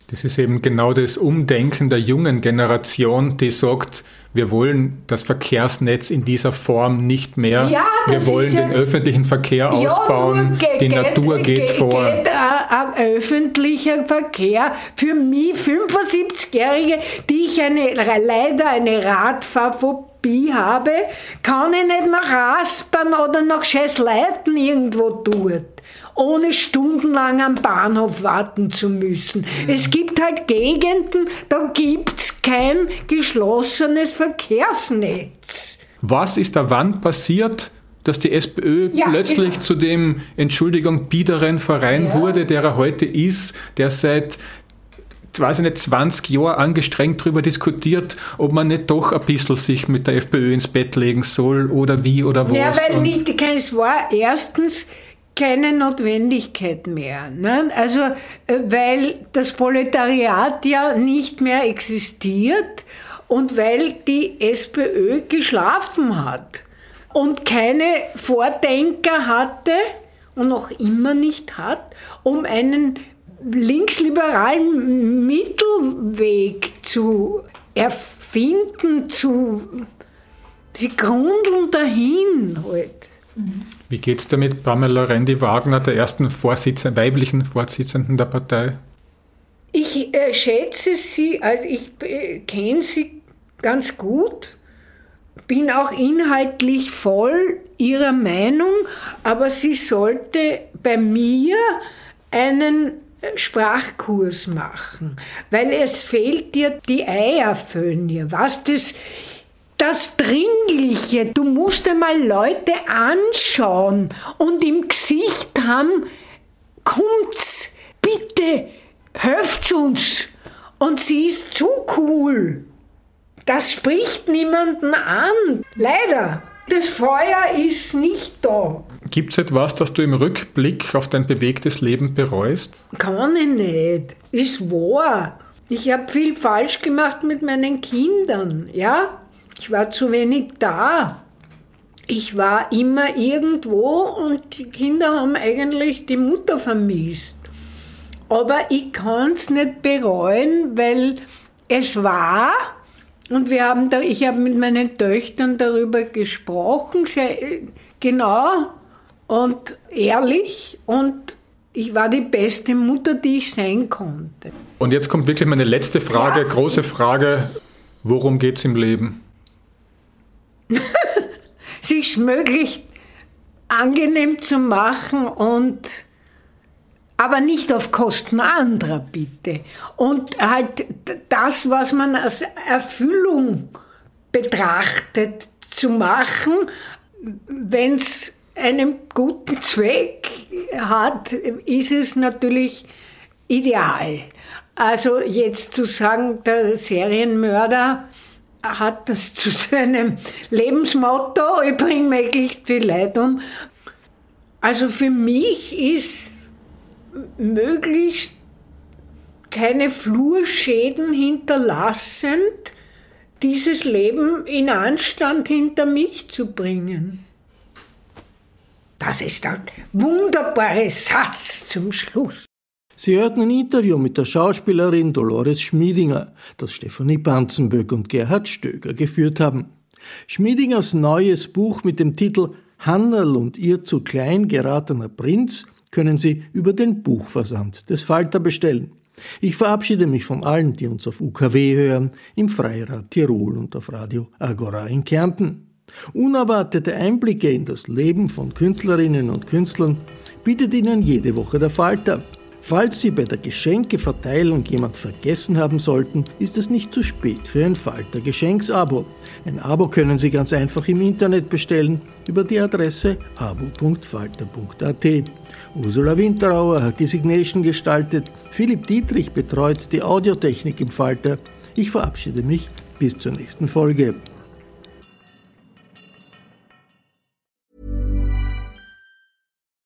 Das ist eben genau das Umdenken der jungen Generation, die sagt, wir wollen das Verkehrsnetz in dieser Form nicht mehr. Ja, wir wollen den ja, öffentlichen Verkehr ausbauen. Ja, die Natur geht, geht vor. Geht ein öffentlicher Verkehr für mich 75-Jährige, die ich eine, leider eine Radfahrphobie habe, kann ich nicht nach Aspern oder nach Scheißleiten irgendwo tun ohne stundenlang am Bahnhof warten zu müssen. Mhm. Es gibt halt Gegenden, da gibt es kein geschlossenes Verkehrsnetz. Was ist da wann passiert, dass die SPÖ ja, plötzlich genau. zu dem, Entschuldigung, biederen Verein ja. wurde, der er heute ist, der seit weiß ich nicht, 20 Jahre angestrengt darüber diskutiert, ob man nicht doch ein bisschen sich mit der FPÖ ins Bett legen soll oder wie oder was. Ja, weil nicht, es war erstens keine Notwendigkeit mehr. Ne? Also, äh, weil das Proletariat ja nicht mehr existiert und weil die SPÖ geschlafen hat und keine Vordenker hatte und noch immer nicht hat, um einen linksliberalen Mittelweg zu erfinden, zu sie grundeln dahin halt. Wie geht es damit Pamela Rendi-Wagner, der ersten Vorsitzenden, weiblichen Vorsitzenden der Partei? Ich äh, schätze sie, also ich äh, kenne sie ganz gut, bin auch inhaltlich voll ihrer Meinung, aber sie sollte bei mir einen äh, Sprachkurs machen, weil es fehlt dir die Eierföhne. Was das das Dringliche. Du musst einmal Leute anschauen und im Gesicht haben, kommt's, bitte, helft uns. Und sie ist zu cool. Das spricht niemanden an. Leider. Das Feuer ist nicht da. Gibt es etwas, das du im Rückblick auf dein bewegtes Leben bereust? Kann ich nicht. Ist wahr. Ich habe viel falsch gemacht mit meinen Kindern, ja? Ich war zu wenig da. Ich war immer irgendwo und die Kinder haben eigentlich die Mutter vermisst. Aber ich kann es nicht bereuen, weil es war, und wir haben da, ich habe mit meinen Töchtern darüber gesprochen, sehr genau und ehrlich und ich war die beste Mutter, die ich sein konnte. Und jetzt kommt wirklich meine letzte Frage, ja. große Frage, worum geht es im Leben? sich möglichst angenehm zu machen und aber nicht auf Kosten anderer, bitte. Und halt das, was man als Erfüllung betrachtet, zu machen, wenn es einen guten Zweck hat, ist es natürlich ideal. Also jetzt zu sagen, der Serienmörder hat das zu seinem Lebensmotto, ich bringe möglichst viel Leid um. Also für mich ist möglichst keine Flurschäden hinterlassend, dieses Leben in Anstand hinter mich zu bringen. Das ist ein wunderbarer Satz zum Schluss. Sie hörten ein Interview mit der Schauspielerin Dolores Schmiedinger, das Stefanie Banzenböck und Gerhard Stöger geführt haben. Schmiedingers neues Buch mit dem Titel Hannerl und ihr zu klein geratener Prinz können Sie über den Buchversand des Falter bestellen. Ich verabschiede mich von allen, die uns auf UKW hören, im Freirad Tirol und auf Radio Agora in Kärnten. Unerwartete Einblicke in das Leben von Künstlerinnen und Künstlern bietet Ihnen jede Woche der Falter. Falls Sie bei der Geschenkeverteilung jemand vergessen haben sollten, ist es nicht zu spät für ein Falter Geschenksabo. Ein Abo können Sie ganz einfach im Internet bestellen über die Adresse abo.falter.at. Ursula Winterauer hat die Signation gestaltet, Philipp Dietrich betreut die Audiotechnik im Falter. Ich verabschiede mich bis zur nächsten Folge.